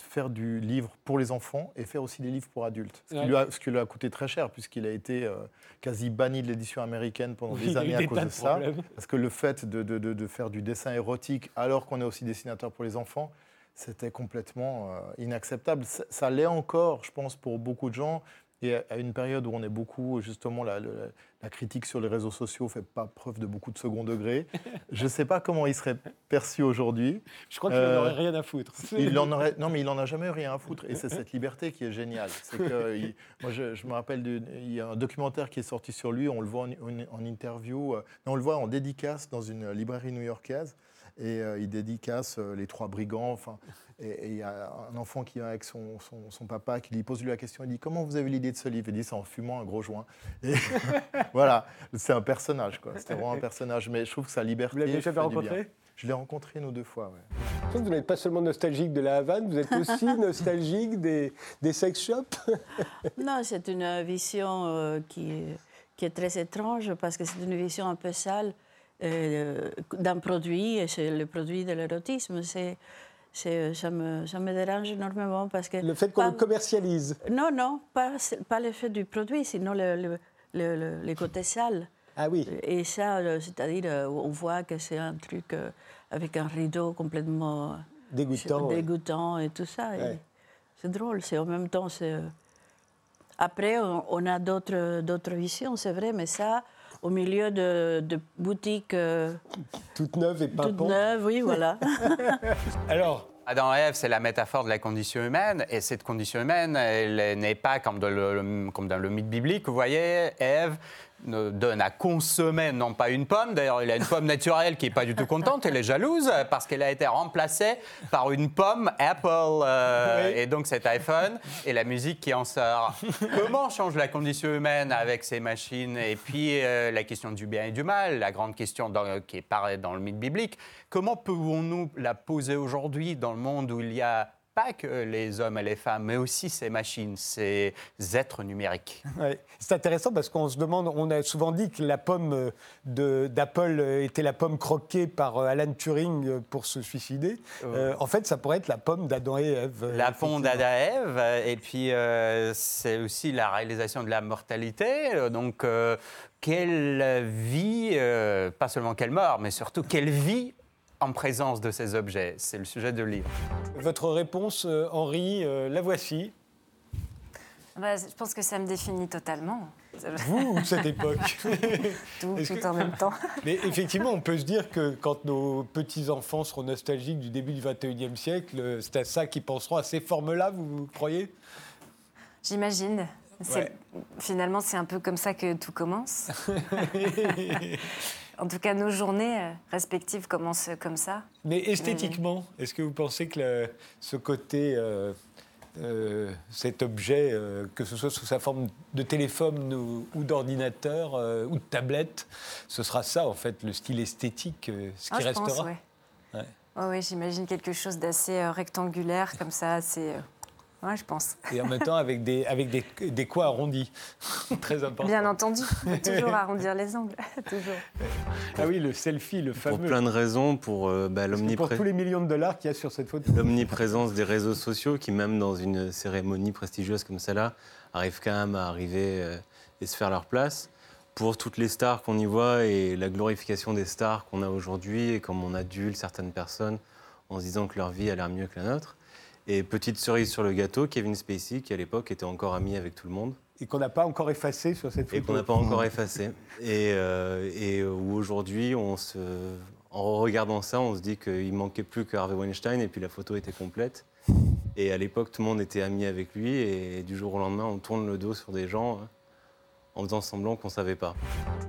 faire du livre pour les enfants et faire aussi des livres pour adultes. Ce, qui, lui a, ce qui lui a coûté très cher, puisqu'il a été euh, quasi banni de l'édition américaine pendant des années à cause de, ça. Parce que le fait de, de, de, faire du dessin érotique alors qu'on est aussi dessinateur pour les enfants, c'était complètement euh, inacceptable. Ça, ça l'est encore, je pense, pour beaucoup de gens. Et à une période où on est beaucoup, justement, la, la, critique sur les réseaux sociaux ne fait pas preuve de beaucoup de second degré. Je ne sais pas comment il serait perçu aujourd'hui. Je crois qu'il n'en aurait rien à foutre. Il en aurait, non, mais il n'en a jamais eu rien à foutre. Et c'est cette liberté qui est géniale. C'est que, moi, je, me rappelle, il y a un documentaire qui est sorti sur lui, on le voit en, en interview, euh, non, on le voit en dédicace dans une librairie new-yorkaise et euh, il dédicace euh, les trois brigands. Enfin, et il y a un enfant qui vient avec son, son, papa qui lui pose lui la question. Il dit Comment vous avez l'idée de ce livre? Il dit C'est en fumant un gros joint. Et voilà, c'est un personnage. quoi. C'était vraiment un personnage. Mais je trouve que sa liberté. Vous l'avez jamais rencontré? Je l'ai rencontré une ou deux fois. Ouais. Vous n'êtes pas seulement nostalgique de la Havane, vous êtes aussi nostalgique des, des sex shops? Non, c'est une vision euh, qui, qui, est très étrange parce que c'est une vision un peu sale euh, d'un produit, et c'est le produit de l'érotisme. C'est, ça, me, ça me dérange énormément parce que... Le fait qu'on le commercialise Non, non, pas, pas l'effet du produit, sinon le, le, le, côté sale. Ah oui. Et ça, euh, c'est-à-dire, euh, on voit que c'est un truc avec un rideau complètement dégoûtant, dégoûtant et tout ça. C'est drôle, c'est en même temps... C'est... Après, on, on a d'autres, d'autres visions, c'est vrai, mais ça, au milieu de, boutiques. Euh, toutes neuves et pas Toutes neuves, oui, voilà. Alors, Adam et Ève, c'est la métaphore de la condition humaine, et cette condition humaine, elle n'est pas comme dans le, comme dans le mythe biblique. Vous voyez, Ève donne à consommer non pas une pomme, d'ailleurs il a une pomme naturelle qui n'est pas du tout contente, elle est jalouse parce qu'elle a été remplacée par une pomme Apple euh, et donc cet iPhone et la musique qui en sort. Comment change la condition humaine avec ces machines? Et puis euh, la question du bien et du mal, la grande question qui est dans le mythe biblique, comment pouvons-nous la poser aujourd'hui dans le monde où il y a pas que les hommes et les femmes, mais aussi ces machines, ces êtres numériques. C'est intéressant parce qu'on se demande, on a souvent dit que la pomme d'Apple était la pomme croquée par euh, Alan Turing pour se suicider. Euh, en fait, ça pourrait être la pomme d'Adam et Ève. La pomme d'Adam et Ève, et puis euh, c'est aussi la réalisation de la mortalité. Donc, quelle vie, pas seulement quelle mort, mais surtout quelle vie en présence de ces objets C'est le sujet de livre. Votre réponse, euh, Henri, euh, la voici. Bah, je pense que ça me définit totalement. Vous ou cette époque Tout, en même temps. Mais effectivement, on peut se dire que quand nos petits-enfants seront nostalgiques du début du 21e siècle, euh, c'est à ça qu'ils penseront, à ces formes-là, vous croyez? J'imagine. Finalement, c'est un peu comme ça que tout commence. En tout cas, nos journées euh, respectives commencent comme ça. Mais esthétiquement, est-ce que vous pensez que ce côté, euh, euh, cet objet, que ce soit sous sa forme de téléphone ou, d'ordinateur ou de tablette, ce sera ça en fait, le style esthétique, ce qui ah, restera? pense, Oui, j'imagine quelque chose d'assez rectangulaire comme ça, assez Ouais, je pense. Et en même temps, avec des, avec des, des coins arrondis. Très important. Bien entendu. toujours arrondir les angles. toujours. Ah oui, le selfie, le fameux. Pour plein de raisons. Pour, euh, bah, pour tous les millions de dollars qu'il y a sur cette photo. L'omniprésence des réseaux sociaux qui, même dans une cérémonie prestigieuse comme celle-là, arrivent quand même à arriver euh, et se faire leur place. Pour toutes les stars qu'on y voit et la glorification des stars qu'on a aujourd'hui et comme on adule certaines personnes en se disant que leur vie a l'air mieux que la nôtre. Et petite cerise sur le gâteau, Kevin Spacey, qui à l'époque était encore ami avec tout le monde. Et qu'on n'a pas encore effacé sur cette photo. Et qu'on n'a pas encore effacé. Et, euh, et où aujourd'hui, en regardant ça, on se dit qu'il manquait plus que Harvey Weinstein et puis la photo était complète. Et à l'époque, tout le monde était ami avec lui et du jour au lendemain, on tourne le dos sur des gens. En faisant semblant qu'on ne savait pas.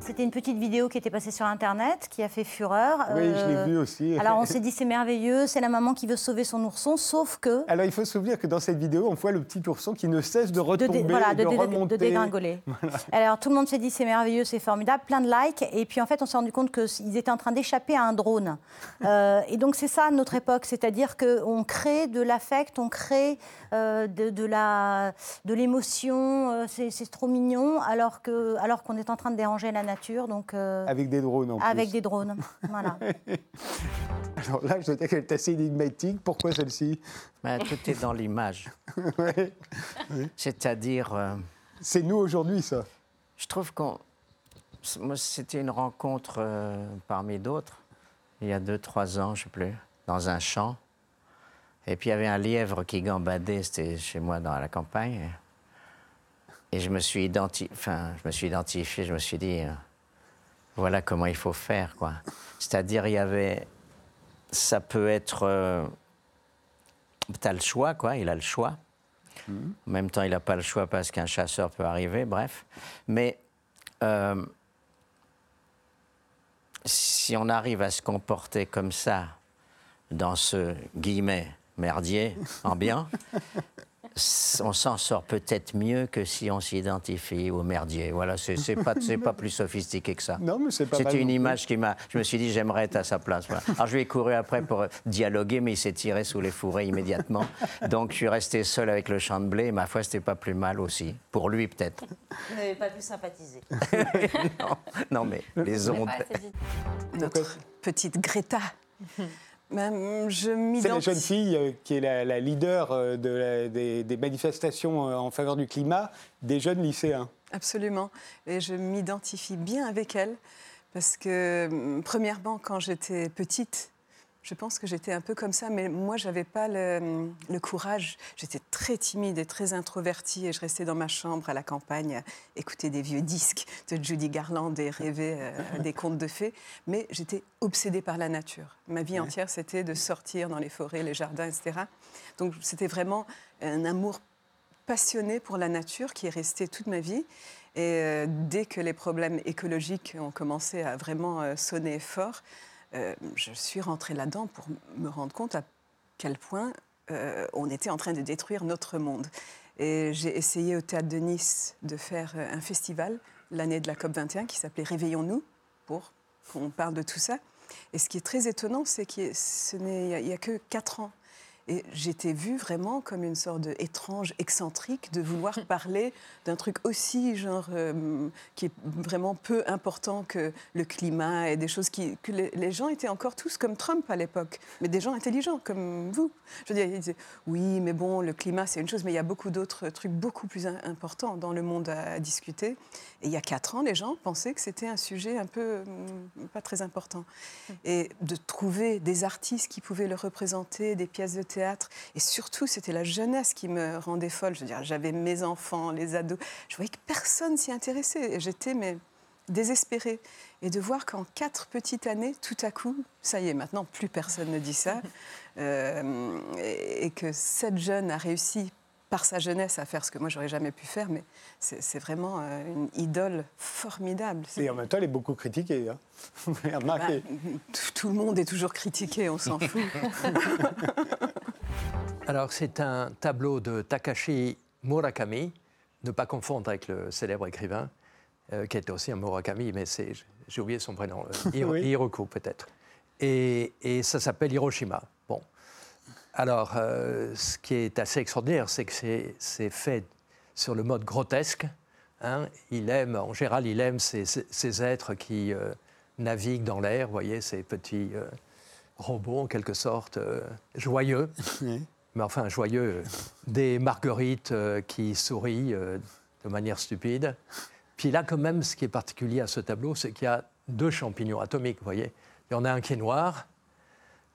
C'était une petite vidéo qui était passée sur Internet, qui a fait fureur. Oui, je l'ai Euh, vu aussi. Alors on s'est dit c'est merveilleux, c'est la maman qui veut sauver son ourson, sauf que... Alors il faut se souvenir que dans cette vidéo, on voit le petit ourson qui ne cesse de De, retomber, dé- voilà, de, de, dé- remonter. de dégringoler. Voilà. Alors tout le monde s'est dit c'est merveilleux, c'est formidable, plein de likes. Et puis en fait, on s'est rendu compte qu'ils étaient en train d'échapper à un drone. Euh, et donc c'est ça notre époque, c'est-à-dire qu'on crée de l'affect, on crée euh, de, de la- de l'émotion, euh, c'est c'est trop mignon, alors qu'on alors qu'on est en train de déranger la nature. Donc, euh, Avec des drones en avec plus. des drones. Voilà. Alors là, je dois dire qu'elle est assez énigmatique. Pourquoi celle-ci? Ben, tout est dans l'image. Ouais. C'est-à-dire. euh, C'est nous aujourd'hui, ça. Je trouve qu'on. Moi, c'était une rencontre euh, parmi d'autres, il y a deux, trois ans, je ne sais plus, dans un champ. Et puis il y avait un lièvre qui gambadait, c'était chez moi dans la campagne. Et je me suis, identi... enfin, je me suis identifié, je me suis dit, euh, voilà comment il faut faire, quoi. C'est-à-dire, il y avait. Ça peut être. tu as le choix, quoi, il a le choix. En même temps, il n'a pas le choix parce qu'un chasseur peut arriver, bref. Mais euh, si on arrive à se comporter comme ça dans ce guillemet merdier ambiant, s- on s'en sort peut-être mieux que si on s'identifie au merdier. Voilà, c'est pas, c'est pas plus sophistiqué que ça. Non, mais c'est pas C'était une image qui m'a. Je me suis dit, j'aimerais être à sa place. voilà. Alors je lui ai couru après pour euh, dialoguer, mais il s'est tiré sous les fourrés immédiatement. Donc je suis resté seul avec le champ de blé. Et ma foi, c'était pas plus mal aussi. Pour lui, peut-être. Vous n'avez pas pu sympathiser. non, non, mais les ondes. Notre petite Greta. C'est la jeune fille euh, qui est la, la leader euh, de la- des, des manifestations euh, en faveur du climat des jeunes lycéens. Absolument. Et je m'identifie bien avec elle parce que, hum, premièrement, quand j'étais petite, je pense que j'étais un peu comme ça, mais moi, je n'avais pas le, le courage. J'étais très timide et très introvertie et je restais dans ma chambre à la campagne, écouter des vieux disques de Judy Garland et rêver euh, des contes de fées. Mais j'étais obsédée par la nature. Ma vie entière, c'était de sortir dans les forêts, les jardins, etc. Donc, c'était vraiment un amour passionnée pour la nature qui est restée toute ma vie. Et euh, dès que les problèmes écologiques ont commencé à vraiment euh, sonner fort, euh, je suis rentrée là-dedans pour me rendre compte à quel point euh, on était en train de détruire notre monde. Et j'ai essayé au théâtre de Nice de faire euh, un festival l'année de la COP 21 qui s'appelait Réveillons-nous pour qu'on parle de tout ça. Et ce qui est très étonnant, c'est qu'il n'y a, que 4 ans. Et j'étais vue vraiment comme une sorte d'étrange excentrique de vouloir parler d'un truc aussi genre euh, qui est vraiment peu important que le climat et des choses qui que les, gens étaient encore tous comme Trump à l'époque, mais des gens intelligents comme vous. Je veux dire, ils disaient oui, mais bon, le climat c'est une chose, mais il y a beaucoup d'autres trucs beaucoup plus im- importants dans le monde à, discuter. Et il y a quatre ans, les gens pensaient que c'était un sujet un peu pas très important. Et de trouver des artistes qui pouvaient le représenter, des pièces de théâtre, et surtout c'était la jeunesse qui me rendait folle. Je veux dire, j'avais mes enfants, les ados, je voyais que personne s'y intéressait, j'étais mais désespérée. Et de voir qu'en quatre petites années, tout à coup, ça y est, maintenant plus personne ne dit ça, euh, et et que cette jeune a réussi par sa jeunesse à faire ce que moi j'aurais jamais pu faire, mais c'est vraiment euh, une idole formidable. Et en même temps, elle est beaucoup critiquée. hein. Bah, tout, tout le monde est toujours critiqué, on s'en fout. Alors, c'est un tableau de Takashi Murakami, ne pas confondre avec le célèbre écrivain, euh, qui était aussi un Murakami, mais c'est, j'ai oublié son prénom, euh, Hiro- Oui. Hiroko peut-être. Et, et ça s'appelle Hiroshima. Bon. Alors, euh, ce qui est assez extraordinaire, c'est que c'est, c'est fait sur le mode grotesque. hein. Il aime, en général, il aime ces, ces- ces êtres qui euh, naviguent dans l'air, vous voyez, ces petits euh, robots en quelque sorte, euh, joyeux mais enfin joyeux, des marguerites euh, qui sourient euh, de manière stupide. Puis là, quand même, ce qui est particulier à ce tableau, c'est qu'il y a deux champignons atomiques, vous voyez. Il y en a un qui est noir,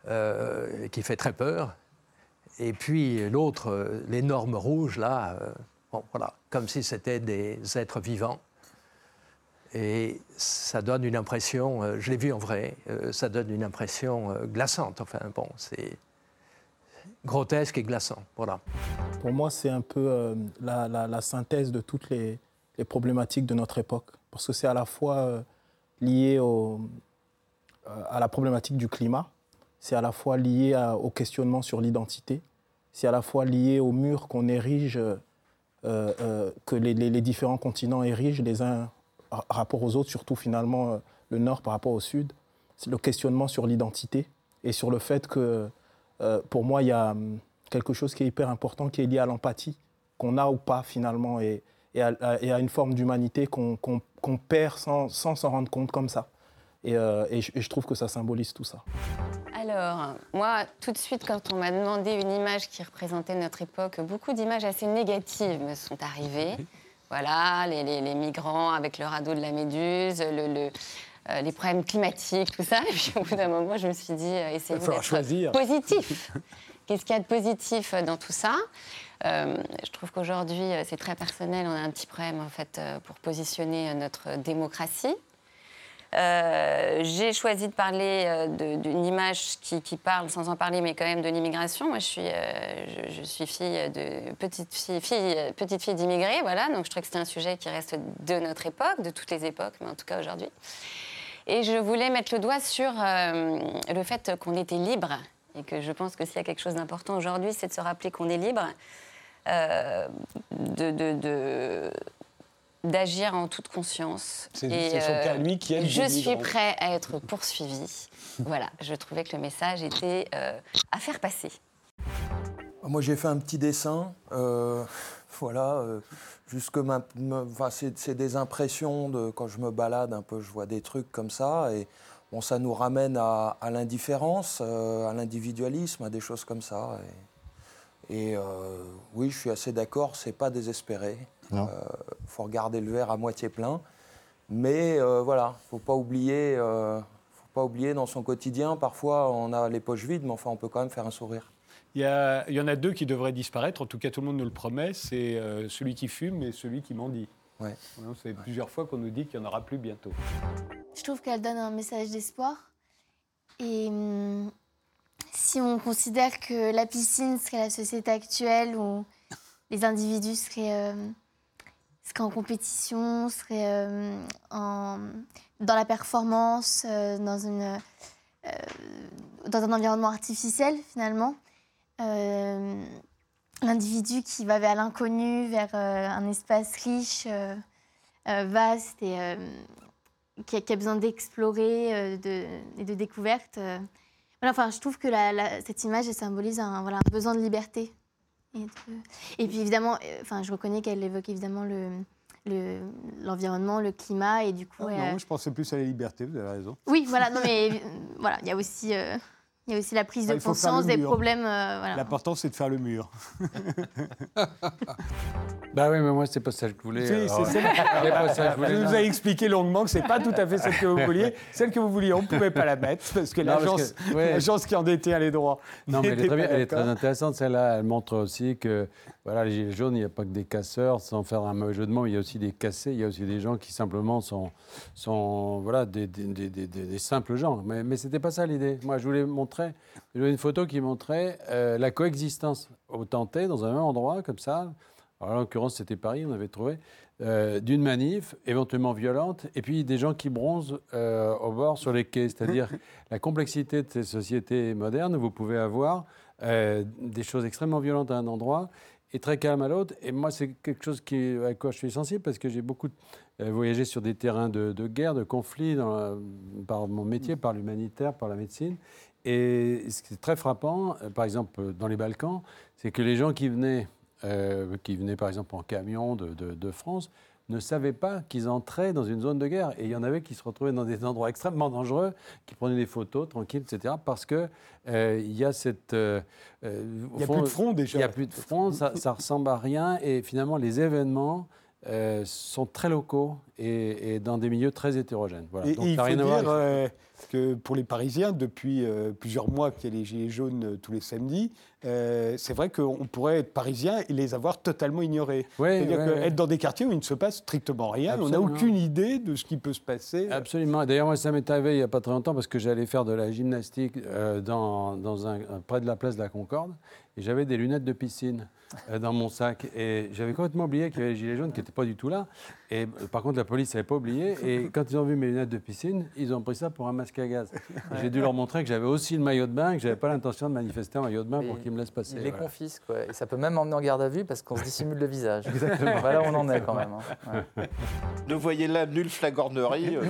euh, qui fait très peur, et puis l'autre, euh, l'énorme rouge, là, euh, bon, voilà, comme si c'était des êtres vivants. Et ça donne une impression, euh, je l'ai vu en vrai, euh, ça donne une impression euh, glaçante. Enfin, bon, c'est grotesque et glaçant. Voilà. Pour moi, c'est un peu la, synthèse de toutes les, problématiques de notre époque, parce que c'est à la fois lié à la problématique du climat, c'est à la fois lié au questionnement sur l'identité, c'est à la fois lié au mur qu'on érige, que les, différents continents érigent les uns rapport aux autres, surtout finalement euh, le nord par rapport au sud. C'est le questionnement sur l'identité et sur le fait que, euh, pour moi, il y a hum, quelque chose qui est hyper important, qui est lié à l'empathie, qu'on a ou pas finalement, et, et, à, à- et à une forme d'humanité qu'on perd sans sans s'en rendre compte comme ça. Et, euh, et je, et je trouve que ça symbolise tout ça. Alors, moi, tout de suite, quand on m'a demandé une image qui représentait notre époque, beaucoup d'images assez négatives me sont arrivées. Voilà, les, les- les migrants avec le radeau de la Méduse, le- le- euh, les problèmes climatiques, tout ça. Et puis, au bout d'un moment, je me suis dit, euh, essayez d'être positif. Qu'est-ce qu'il y a de positif euh, dans tout ça? Euh, Je trouve qu'aujourd'hui, c'est très personnel. On a un petit problème, en fait, pour positionner notre démocratie. Euh, j'ai choisi de parler euh, d'une image qui, parle, sans en parler, mais quand même de l'immigration. Moi, je suis, euh, petite fille, fille, d'immigrés, voilà. Donc, je trouvais que c'était un sujet qui reste de notre époque, de toutes les époques, mais en tout cas aujourd'hui. Et je voulais mettre le doigt sur le fait qu'on était libre et que je pense que s'il y a quelque chose d'important aujourd'hui, c'est de se rappeler qu'on est libre, de d'agir en toute conscience. C'est- Et, c'est son euh, cas à lui qui aide Je des suis prêt à être poursuivi. voilà, je trouvais que le message était euh, à faire passer. Moi, j'ai fait un petit dessin. euh, voilà, euh, jusque ma- enfin, c'est des impressions de quand je me balade un peu, je vois des trucs comme ça. Et bon, ça nous ramène à, à l'indifférence, euh, à l'individualisme, à des choses comme ça. Et, et, euh, oui, je suis assez d'accord, c'est pas désespéré. Il Non. faut regarder le verre à moitié plein. Mais euh, voilà, faut pas oublier. euh, faut pas oublier dans son quotidien, parfois on a les poches vides, mais enfin on peut quand même faire un sourire. Il y, a- il y en a deux qui devraient disparaître, en tout cas tout le monde nous le promet, c'est euh, celui qui fume et celui qui mendie. Ouais. C'est plusieurs fois qu'on nous dit qu'il n'y en aura plus bientôt. Je trouve qu'elle donne un message d'espoir. Et hum, si on considère que la piscine serait la société actuelle où les individus seraient, euh, seraient en compétition, seraient euh, en- dans la performance, euh, dans, une, euh, dans un environnement artificiel finalement, euh, l'individu qui va vers l'inconnu, vers un espace riche, vaste et qui, a, besoin d'explorer de, et de découverte. enfin, je trouve que cette image symbolise un besoin de liberté. Et, de- et puis évidemment, euh, enfin, je reconnais qu'elle évoque évidemment le, le- l'environnement, le climat et du coup. Ah euh, non, je pensais plus à la liberté, vous avez raison. Oui, voilà, non mais euh, voilà, il y a aussi. euh, il y a aussi la prise Ah, de conscience des problèmes. euh, voilà. L'important, c'est de faire le mur. Bah oui, mais moi, c'est pas ça que je voulais. Si, alors, c'est celle- c'est pas ça que je voulais. Je vous non. ai expliqué longuement que c'est pas tout à fait celle que vous vouliez. Celle que vous vouliez, on ne pouvait pas la mettre parce que l'agence que- ouais. qui en détient les droits. Non, mais elle est très, bien- elle est très intéressante, celle-là. Elle montre aussi que voilà, les Gilets jaunes, il n'y a pas que des casseurs, sans faire un mauvais jeu de mots, il y a aussi des cassés, il y a aussi des gens qui simplement sont, sont voilà, des, simples gens. Mais, mais ce n'était pas ça l'idée. Moi, je voulais montrer, une photo qui montrait euh, la coexistence au dans un même endroit, comme ça. Alors, en l'occurrence, c'était Paris, on avait trouvé, euh, d'une manif, éventuellement violente, et puis des gens qui bronzent euh, au bord sur les quais. C'est-à-dire la complexité de ces sociétés modernes, vous pouvez avoir des choses extrêmement violentes à un endroit et très calmes à l'autre. Et moi, c'est quelque chose qui, à quoi je suis sensible parce que j'ai beaucoup euh, voyagé sur des terrains de, guerre, de conflits, dans la- par mon métier, par l'humanitaire, par la médecine. Et ce qui est très frappant, euh, par exemple dans les Balkans, c'est que les gens qui venaient, euh, qui venaient par exemple en camion de France, ne savaient pas qu'ils entraient dans une zone de guerre. Et il y en avait qui se retrouvaient dans des endroits extrêmement dangereux, qui prenaient des photos tranquilles, etc. Parce que euh, il y a cette... euh, euh, Il y a plus de front, déjà. Il n'y a plus de front, ça, ça ressemble à rien. Et finalement, les événements euh, sont très locaux et, et dans des milieux très hétérogènes. Voilà. Et, Donc, et il ça faut n'a rien à voir dire avec- euh, que pour les Parisiens, depuis euh, plusieurs mois qu'il y a les Gilets jaunes euh, tous les samedis, euh, c'est vrai qu'on pourrait être parisien et les avoir totalement ignorés. Ouais, C'est-à-dire ouais, ouais. dans des quartiers où il ne se passe strictement rien, on n'a aucune idée de ce qui peut se passer. Absolument. D'ailleurs, moi, ça m'est arrivé il n'y a pas très longtemps parce que j'allais faire de la gymnastique dans, dans un, près de la place de la Concorde. et j'avais des lunettes de piscine dans mon sac. Et j'avais complètement oublié qu'il y avait les gilets jaunes qui n'étaient pas du tout là. Et par contre, la police n'avait pas oublié. Et quand ils ont vu mes lunettes de piscine, ils ont pris ça pour un masque à gaz. J'ai dû leur montrer que j'avais aussi le maillot de bain, que j'avais pas l'intention de manifester en maillot de bain pour qu'ils me laissent passer. Il les Voilà. confisque, ouais. et ça peut même emmener en garde à vue parce qu'on se dissimule le visage. Exactement. Voilà où on en est quand même. hein. Ouais. Ne voyez là nulle flagornerie. euh,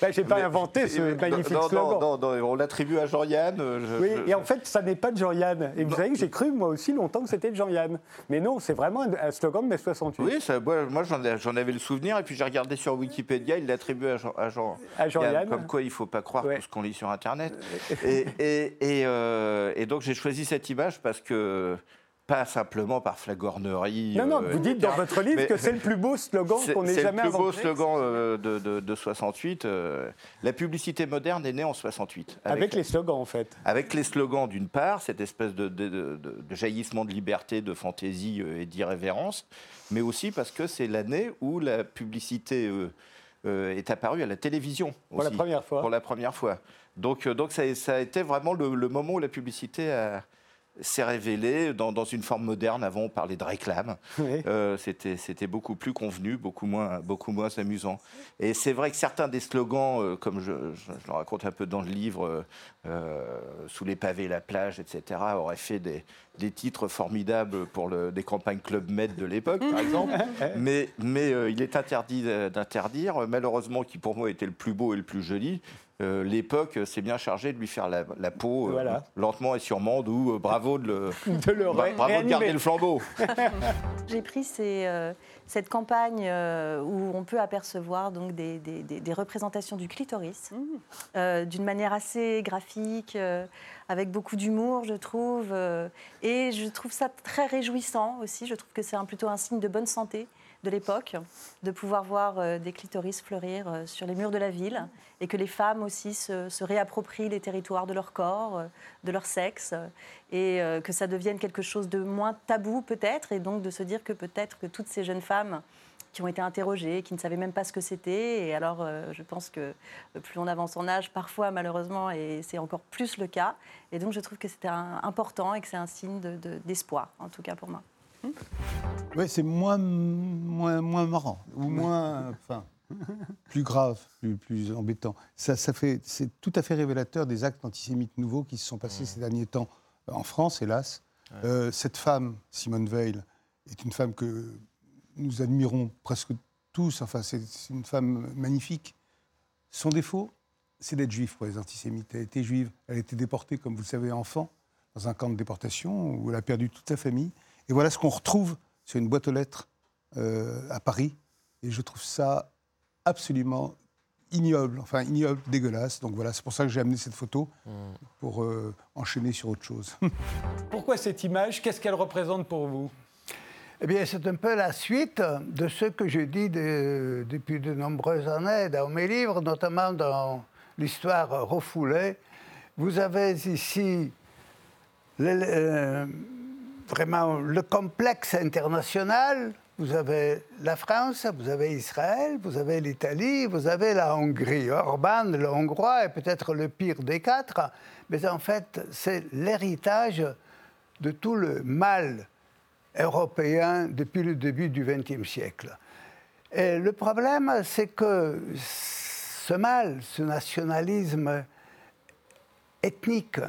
Bah, j'ai pas Mais- inventé ce Non, magnifique non, slogan. Non, non, non, on l'attribue à Jean-Yann. euh, je- Oui, je- et en fait, ça n'est pas de Jean-Yann. Et vous savez que j'ai cru, moi aussi, longtemps que c'était de Jean-Yann. Mais non, c'est vraiment un, un slogan de mai 68. Oui, ça, moi, moi, j'en ai- j'en avais le souvenir, et puis j'ai regardé sur Wikipédia, il l'attribue à Jean, à Jean, À Jean-Yann. Yann, Comme quoi, il ne faut pas croire tout ce qu'on lit sur Internet. et, et- et, euh, et donc, j'ai choisi cette image parce que, pas simplement par flagornerie. Non, non, euh, vous dites dans votre livre que c'est le plus beau slogan C'est- qu'on ait C'est jamais le plus beau inventé. slogan euh, de, de- de 68. euh, la publicité moderne est née en 68. Avec les slogans, en fait. Avec les slogans, d'une part, cette espèce de, jaillissement de liberté, de fantaisie euh, et d'irrévérence, mais aussi parce que c'est l'année où la publicité euh, est apparue à la télévision. Pour la première fois. Pour la première fois. Donc, euh, donc ça, a- ça a été vraiment le, le moment où la publicité a- s'est révélée dans, dans une forme moderne. Avant, on parlait de réclame. Euh, C'était beaucoup plus convenu, beaucoup moins, beaucoup moins amusant. Et c'est vrai que certains des slogans, euh, comme je, je- je le raconte un peu dans le livre, euh, Sous les pavés, la plage, etc., auraient fait des, des titres formidables pour le- des campagnes Club Med de l'époque, par exemple. mais mais il est interdit d'interdire. Malheureusement, qui pour moi était le plus beau et le plus joli, euh, l'époque euh, s'est bien chargée de lui faire la, la peau euh, Voilà. lentement et sûrement, d'où euh, bravo de le, De le bra- ré- bravo de garder le flambeau. J'ai pris ces, euh, cette campagne euh, où on peut apercevoir donc des, des- des- des représentations du clitoris euh, d'une manière assez graphique, euh, avec beaucoup d'humour, je trouve. euh, et je trouve ça très réjouissant aussi. Je trouve que c'est plutôt un signe de bonne santé de l'époque, de pouvoir voir euh, des clitoris fleurir euh, sur les murs de la ville et que les femmes aussi se, réapproprient les territoires de leur corps, euh, de leur sexe, et que ça devienne quelque chose de moins tabou peut-être, et donc de se dire que peut-être que toutes ces jeunes femmes qui ont été interrogées, qui ne savaient même pas ce que c'était, et alors je pense que plus on avance en âge, parfois malheureusement, et c'est encore plus le cas, et donc je trouve que c'était important et que c'est un signe de- de- d'espoir, en tout cas pour moi. Oui, c'est moins, moins, moins marrant, ou moins, enfin, plus grave, plus, plus embêtant. Ça, ça fait, c'est tout à fait révélateur des actes antisémites nouveaux qui se sont passés ces derniers temps euh, en France, hélas. Euh, cette femme, Simone Veil, est une femme que nous admirons presque tous. Enfin, c'est une femme magnifique. Son défaut, c'est d'être juif pour les antisémites. Elle était juive. Elle a été déportée, comme vous le savez, enfant, dans un camp de déportation où elle a perdu toute sa famille. Et voilà ce qu'on retrouve sur une boîte aux lettres euh, à Paris. Et je trouve ça absolument ignoble, enfin ignoble, dégueulasse. Donc voilà, c'est pour ça que j'ai amené cette photo, pour euh, enchaîner sur autre chose. Pourquoi cette image? Qu'est-ce qu'elle représente pour vous? Eh bien, c'est un peu la suite de ce que je dis de- depuis de nombreuses années dans mes livres, notamment dans l'histoire refoulée. Vous avez ici le- euh, vraiment le complexe international. Vous avez la France, vous avez Israël, vous avez l'Italie, vous avez la Hongrie. Orban, le Hongrois, est peut-être le pire des quatre, mais en fait, c'est l'héritage de tout le mal européen depuis le début du XXe siècle. Et le problème, c'est que ce mal, ce nationalisme ethnique,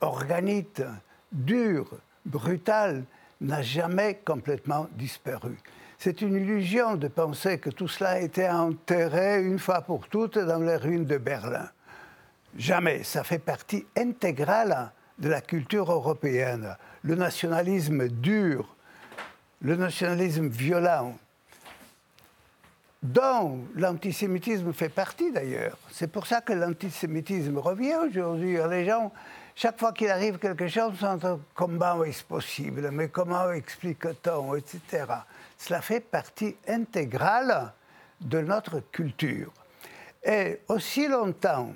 organique, dur, brutal, n'a jamais complètement disparu. C'est une illusion de penser que tout cela a été enterré une fois pour toutes dans les ruines de Berlin. Jamais. Ça fait partie intégrale de la culture européenne. Le nationalisme dur, le nationalisme violent, dont l'antisémitisme fait partie d'ailleurs. C'est pour ça que l'antisémitisme revient aujourd'hui. Les gens, chaque fois qu'il arrive quelque chose, sont comment est-ce possible, mais comment explique-t-on, etc. Cela fait partie intégrale de notre culture. Et aussi longtemps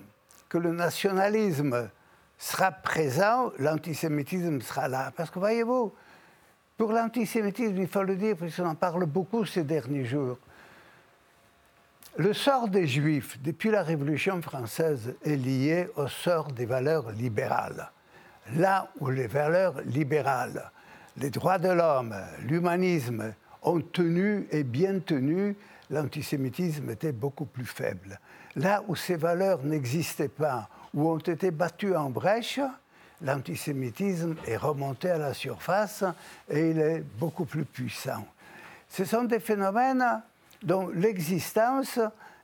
que le nationalisme sera présent, l'antisémitisme sera là. Parce que voyez-vous, pour l'antisémitisme, il faut le dire, puisqu'on en parle beaucoup ces derniers jours, le sort des Juifs, depuis la Révolution française, est lié au sort des valeurs libérales. Là où les valeurs libérales, les droits de l'homme, l'humanisme ont tenu et bien tenu, l'antisémitisme était beaucoup plus faible. Là où ces valeurs n'existaient pas, ou ont été battues en brèche, l'antisémitisme est remonté à la surface et il est beaucoup plus puissant. Ce sont des phénomènes dont l'existence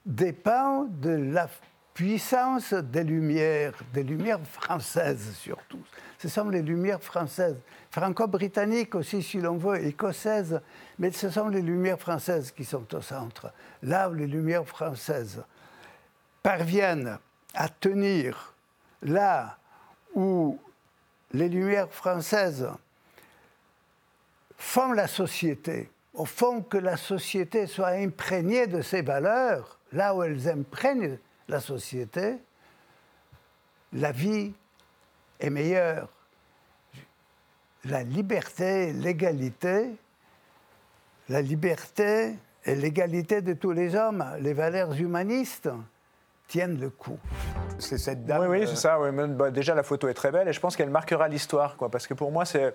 dépend de la puissance des Lumières, des Lumières françaises surtout. Ce sont les Lumières françaises, franco-britanniques aussi si l'on veut, écossaises, mais ce sont les Lumières françaises qui sont au centre. Là où les Lumières françaises parviennent à tenir, là où les Lumières françaises font la société, au fond que la société soit imprégnée de ces valeurs, là où elles imprègnent la société, la vie est meilleure. La liberté, l'égalité, la liberté et l'égalité de tous les hommes, les valeurs humanistes tiennent le coup. C'est cette dame. Oui, oui, euh, c'est ça. oui. Même, bah, déjà, la photo est très belle et je pense qu'elle marquera l'histoire. quoi. Parce que pour moi, c'est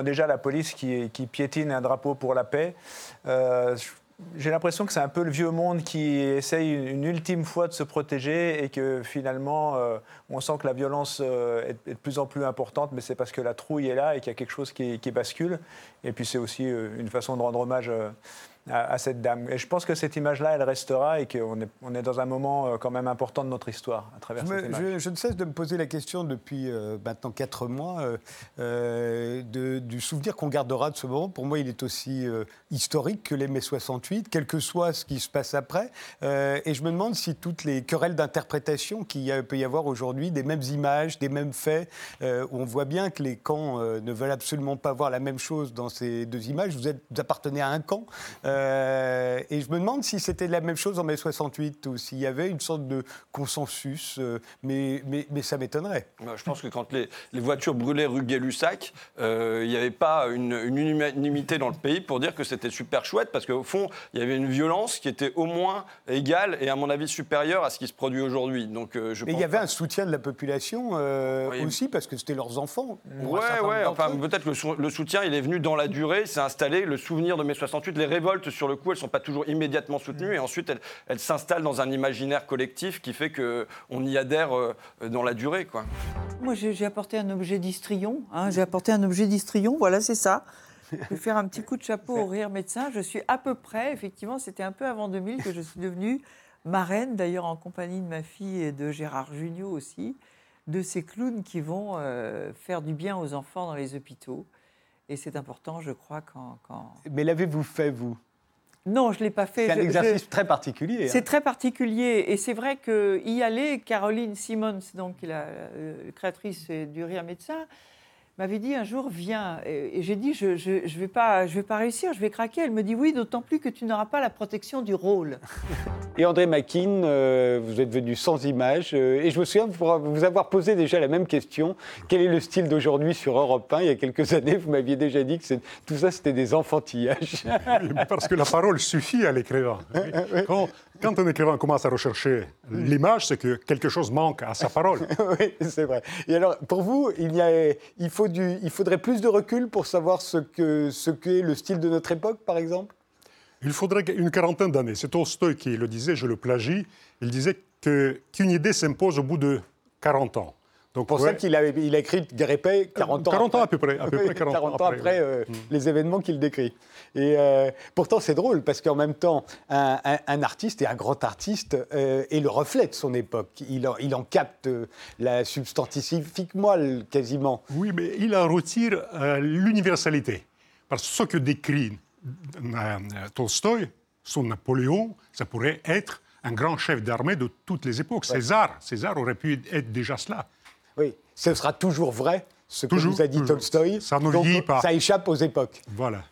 déjà la police qui, piétine un drapeau pour la paix. Euh, j'ai l'impression que c'est un peu le vieux monde qui essaye une, ultime fois de se protéger et que finalement, euh, on sent que la violence euh, est, de plus en plus importante, mais c'est parce que la trouille est là et qu'il y a quelque chose qui, bascule. Et puis c'est aussi une façon de rendre hommage à, à cette dame. Et je pense que cette image-là, elle restera et qu'on est, on est dans un moment euh, quand même important de notre histoire à travers Je, me- cette image. je- je ne cesse de me poser la question depuis euh, maintenant quatre mois euh, de- du souvenir qu'on gardera de ce moment. Pour moi, il est aussi euh, historique que les mai 68, quel que soit ce qui se passe après. Et je me demande si toutes les querelles d'interprétation qu'il y a- peut y avoir aujourd'hui, des mêmes images, des mêmes faits, où on voit bien que les camps ne veulent absolument pas voir la même chose dans ces deux images. Vous, êtes, vous appartenez à un camp. Euh, et je me demande si c'était la même chose en mai 68 ou s'il y avait une sorte de consensus, euh, mais, mais, mais ça m'étonnerait. Je pense que quand les, les voitures brûlaient rue Gay-Lussac, euh, il n'y avait pas une, une unanimité dans le pays pour dire que c'était super chouette, parce qu'au fond, il y avait une violence qui était au moins égale et, à mon avis, supérieure à ce qui se produit aujourd'hui. Donc, je Et il y avait pas- un soutien de la population Oui. aussi, parce que c'était leurs enfants. un Ouais, ouais, enfin peut-être que le, le soutien, il est venu dans la durée, s'est installé, le souvenir de mai 68, les révoltes sur le coup, elles ne sont pas toujours immédiatement soutenues, et ensuite elles, elles s'installent dans un imaginaire collectif qui fait qu'on y adhère euh, dans la durée. Quoi. Moi, j'ai j'ai apporté un objet d'histrion. hein, j'ai apporté un objet d'histrion, voilà, c'est ça. Je vais faire un petit coup de chapeau au rire médecin. Je suis à peu près, effectivement, c'était un peu avant 2000 que je suis devenue marraine, d'ailleurs en compagnie de ma fille et de Gérard Jugnot aussi, de ces clowns qui vont euh, faire du bien aux enfants dans les hôpitaux. Et c'est important, je crois, quand... quand... Mais l'avez-vous fait, vous? Non, je ne l'ai pas fait. C'est un je- exercice très particulier. hein. c'est très particulier et c'est vrai qu'y aller, Caroline Simmons, donc la euh, créatrice du Rire Médecin, m'avait dit un jour, viens. Et, j'ai dit, je ne je, je vais, pas, je vais pas réussir, je vais craquer. Elle me dit, oui, d'autant plus que tu n'auras pas la protection du rôle. Et André Makin, euh, vous êtes venu sans image. euh, et je me souviens vous, vous avoir posé déjà la même question. Quel est le style d'aujourd'hui sur Europe 1 Il y a quelques années, vous m'aviez déjà dit que c'est- tout ça, c'était des enfantillages. Parce que la parole suffit à l'écrivain. Quand, quand un écrivain commence à rechercher l'image, c'est que quelque chose manque à sa parole. oui, c'est vrai. Et alors, pour vous, il, y a, il, faut du, il faudrait plus de recul pour savoir ce que ce qu'est le style de notre époque, par exemple? Il faudrait une quarantaine d'années. C'est Tolstoï qui le disait, je le plagie. Il disait qu'une idée s'impose au bout de 40 ans. Donc, pour ça qu'il a, il a écrit Guerre et Paix 40 ans 40 ans après. à peu près, à peu Oui, près 40 ans ans après, après, oui. euh, les événements qu'il décrit. Et euh, pourtant, c'est drôle, parce qu'en même temps, un, un- un artiste et un grand artiste euh, est le reflet de son époque. Il en, il en capte euh, la substantifique moelle, quasiment. Oui, mais il en retire l'universalité. Parce que ce que décrit Tolstoï, son Napoléon, ça pourrait être un grand chef d'armée de toutes les époques. César, César aurait pu être déjà cela. Oui, ce sera toujours vrai, ce Toujours, que nous a dit toujours. Tolstoï. Ça ne Donc, vieillit pas. Ça échappe aux époques. Voilà.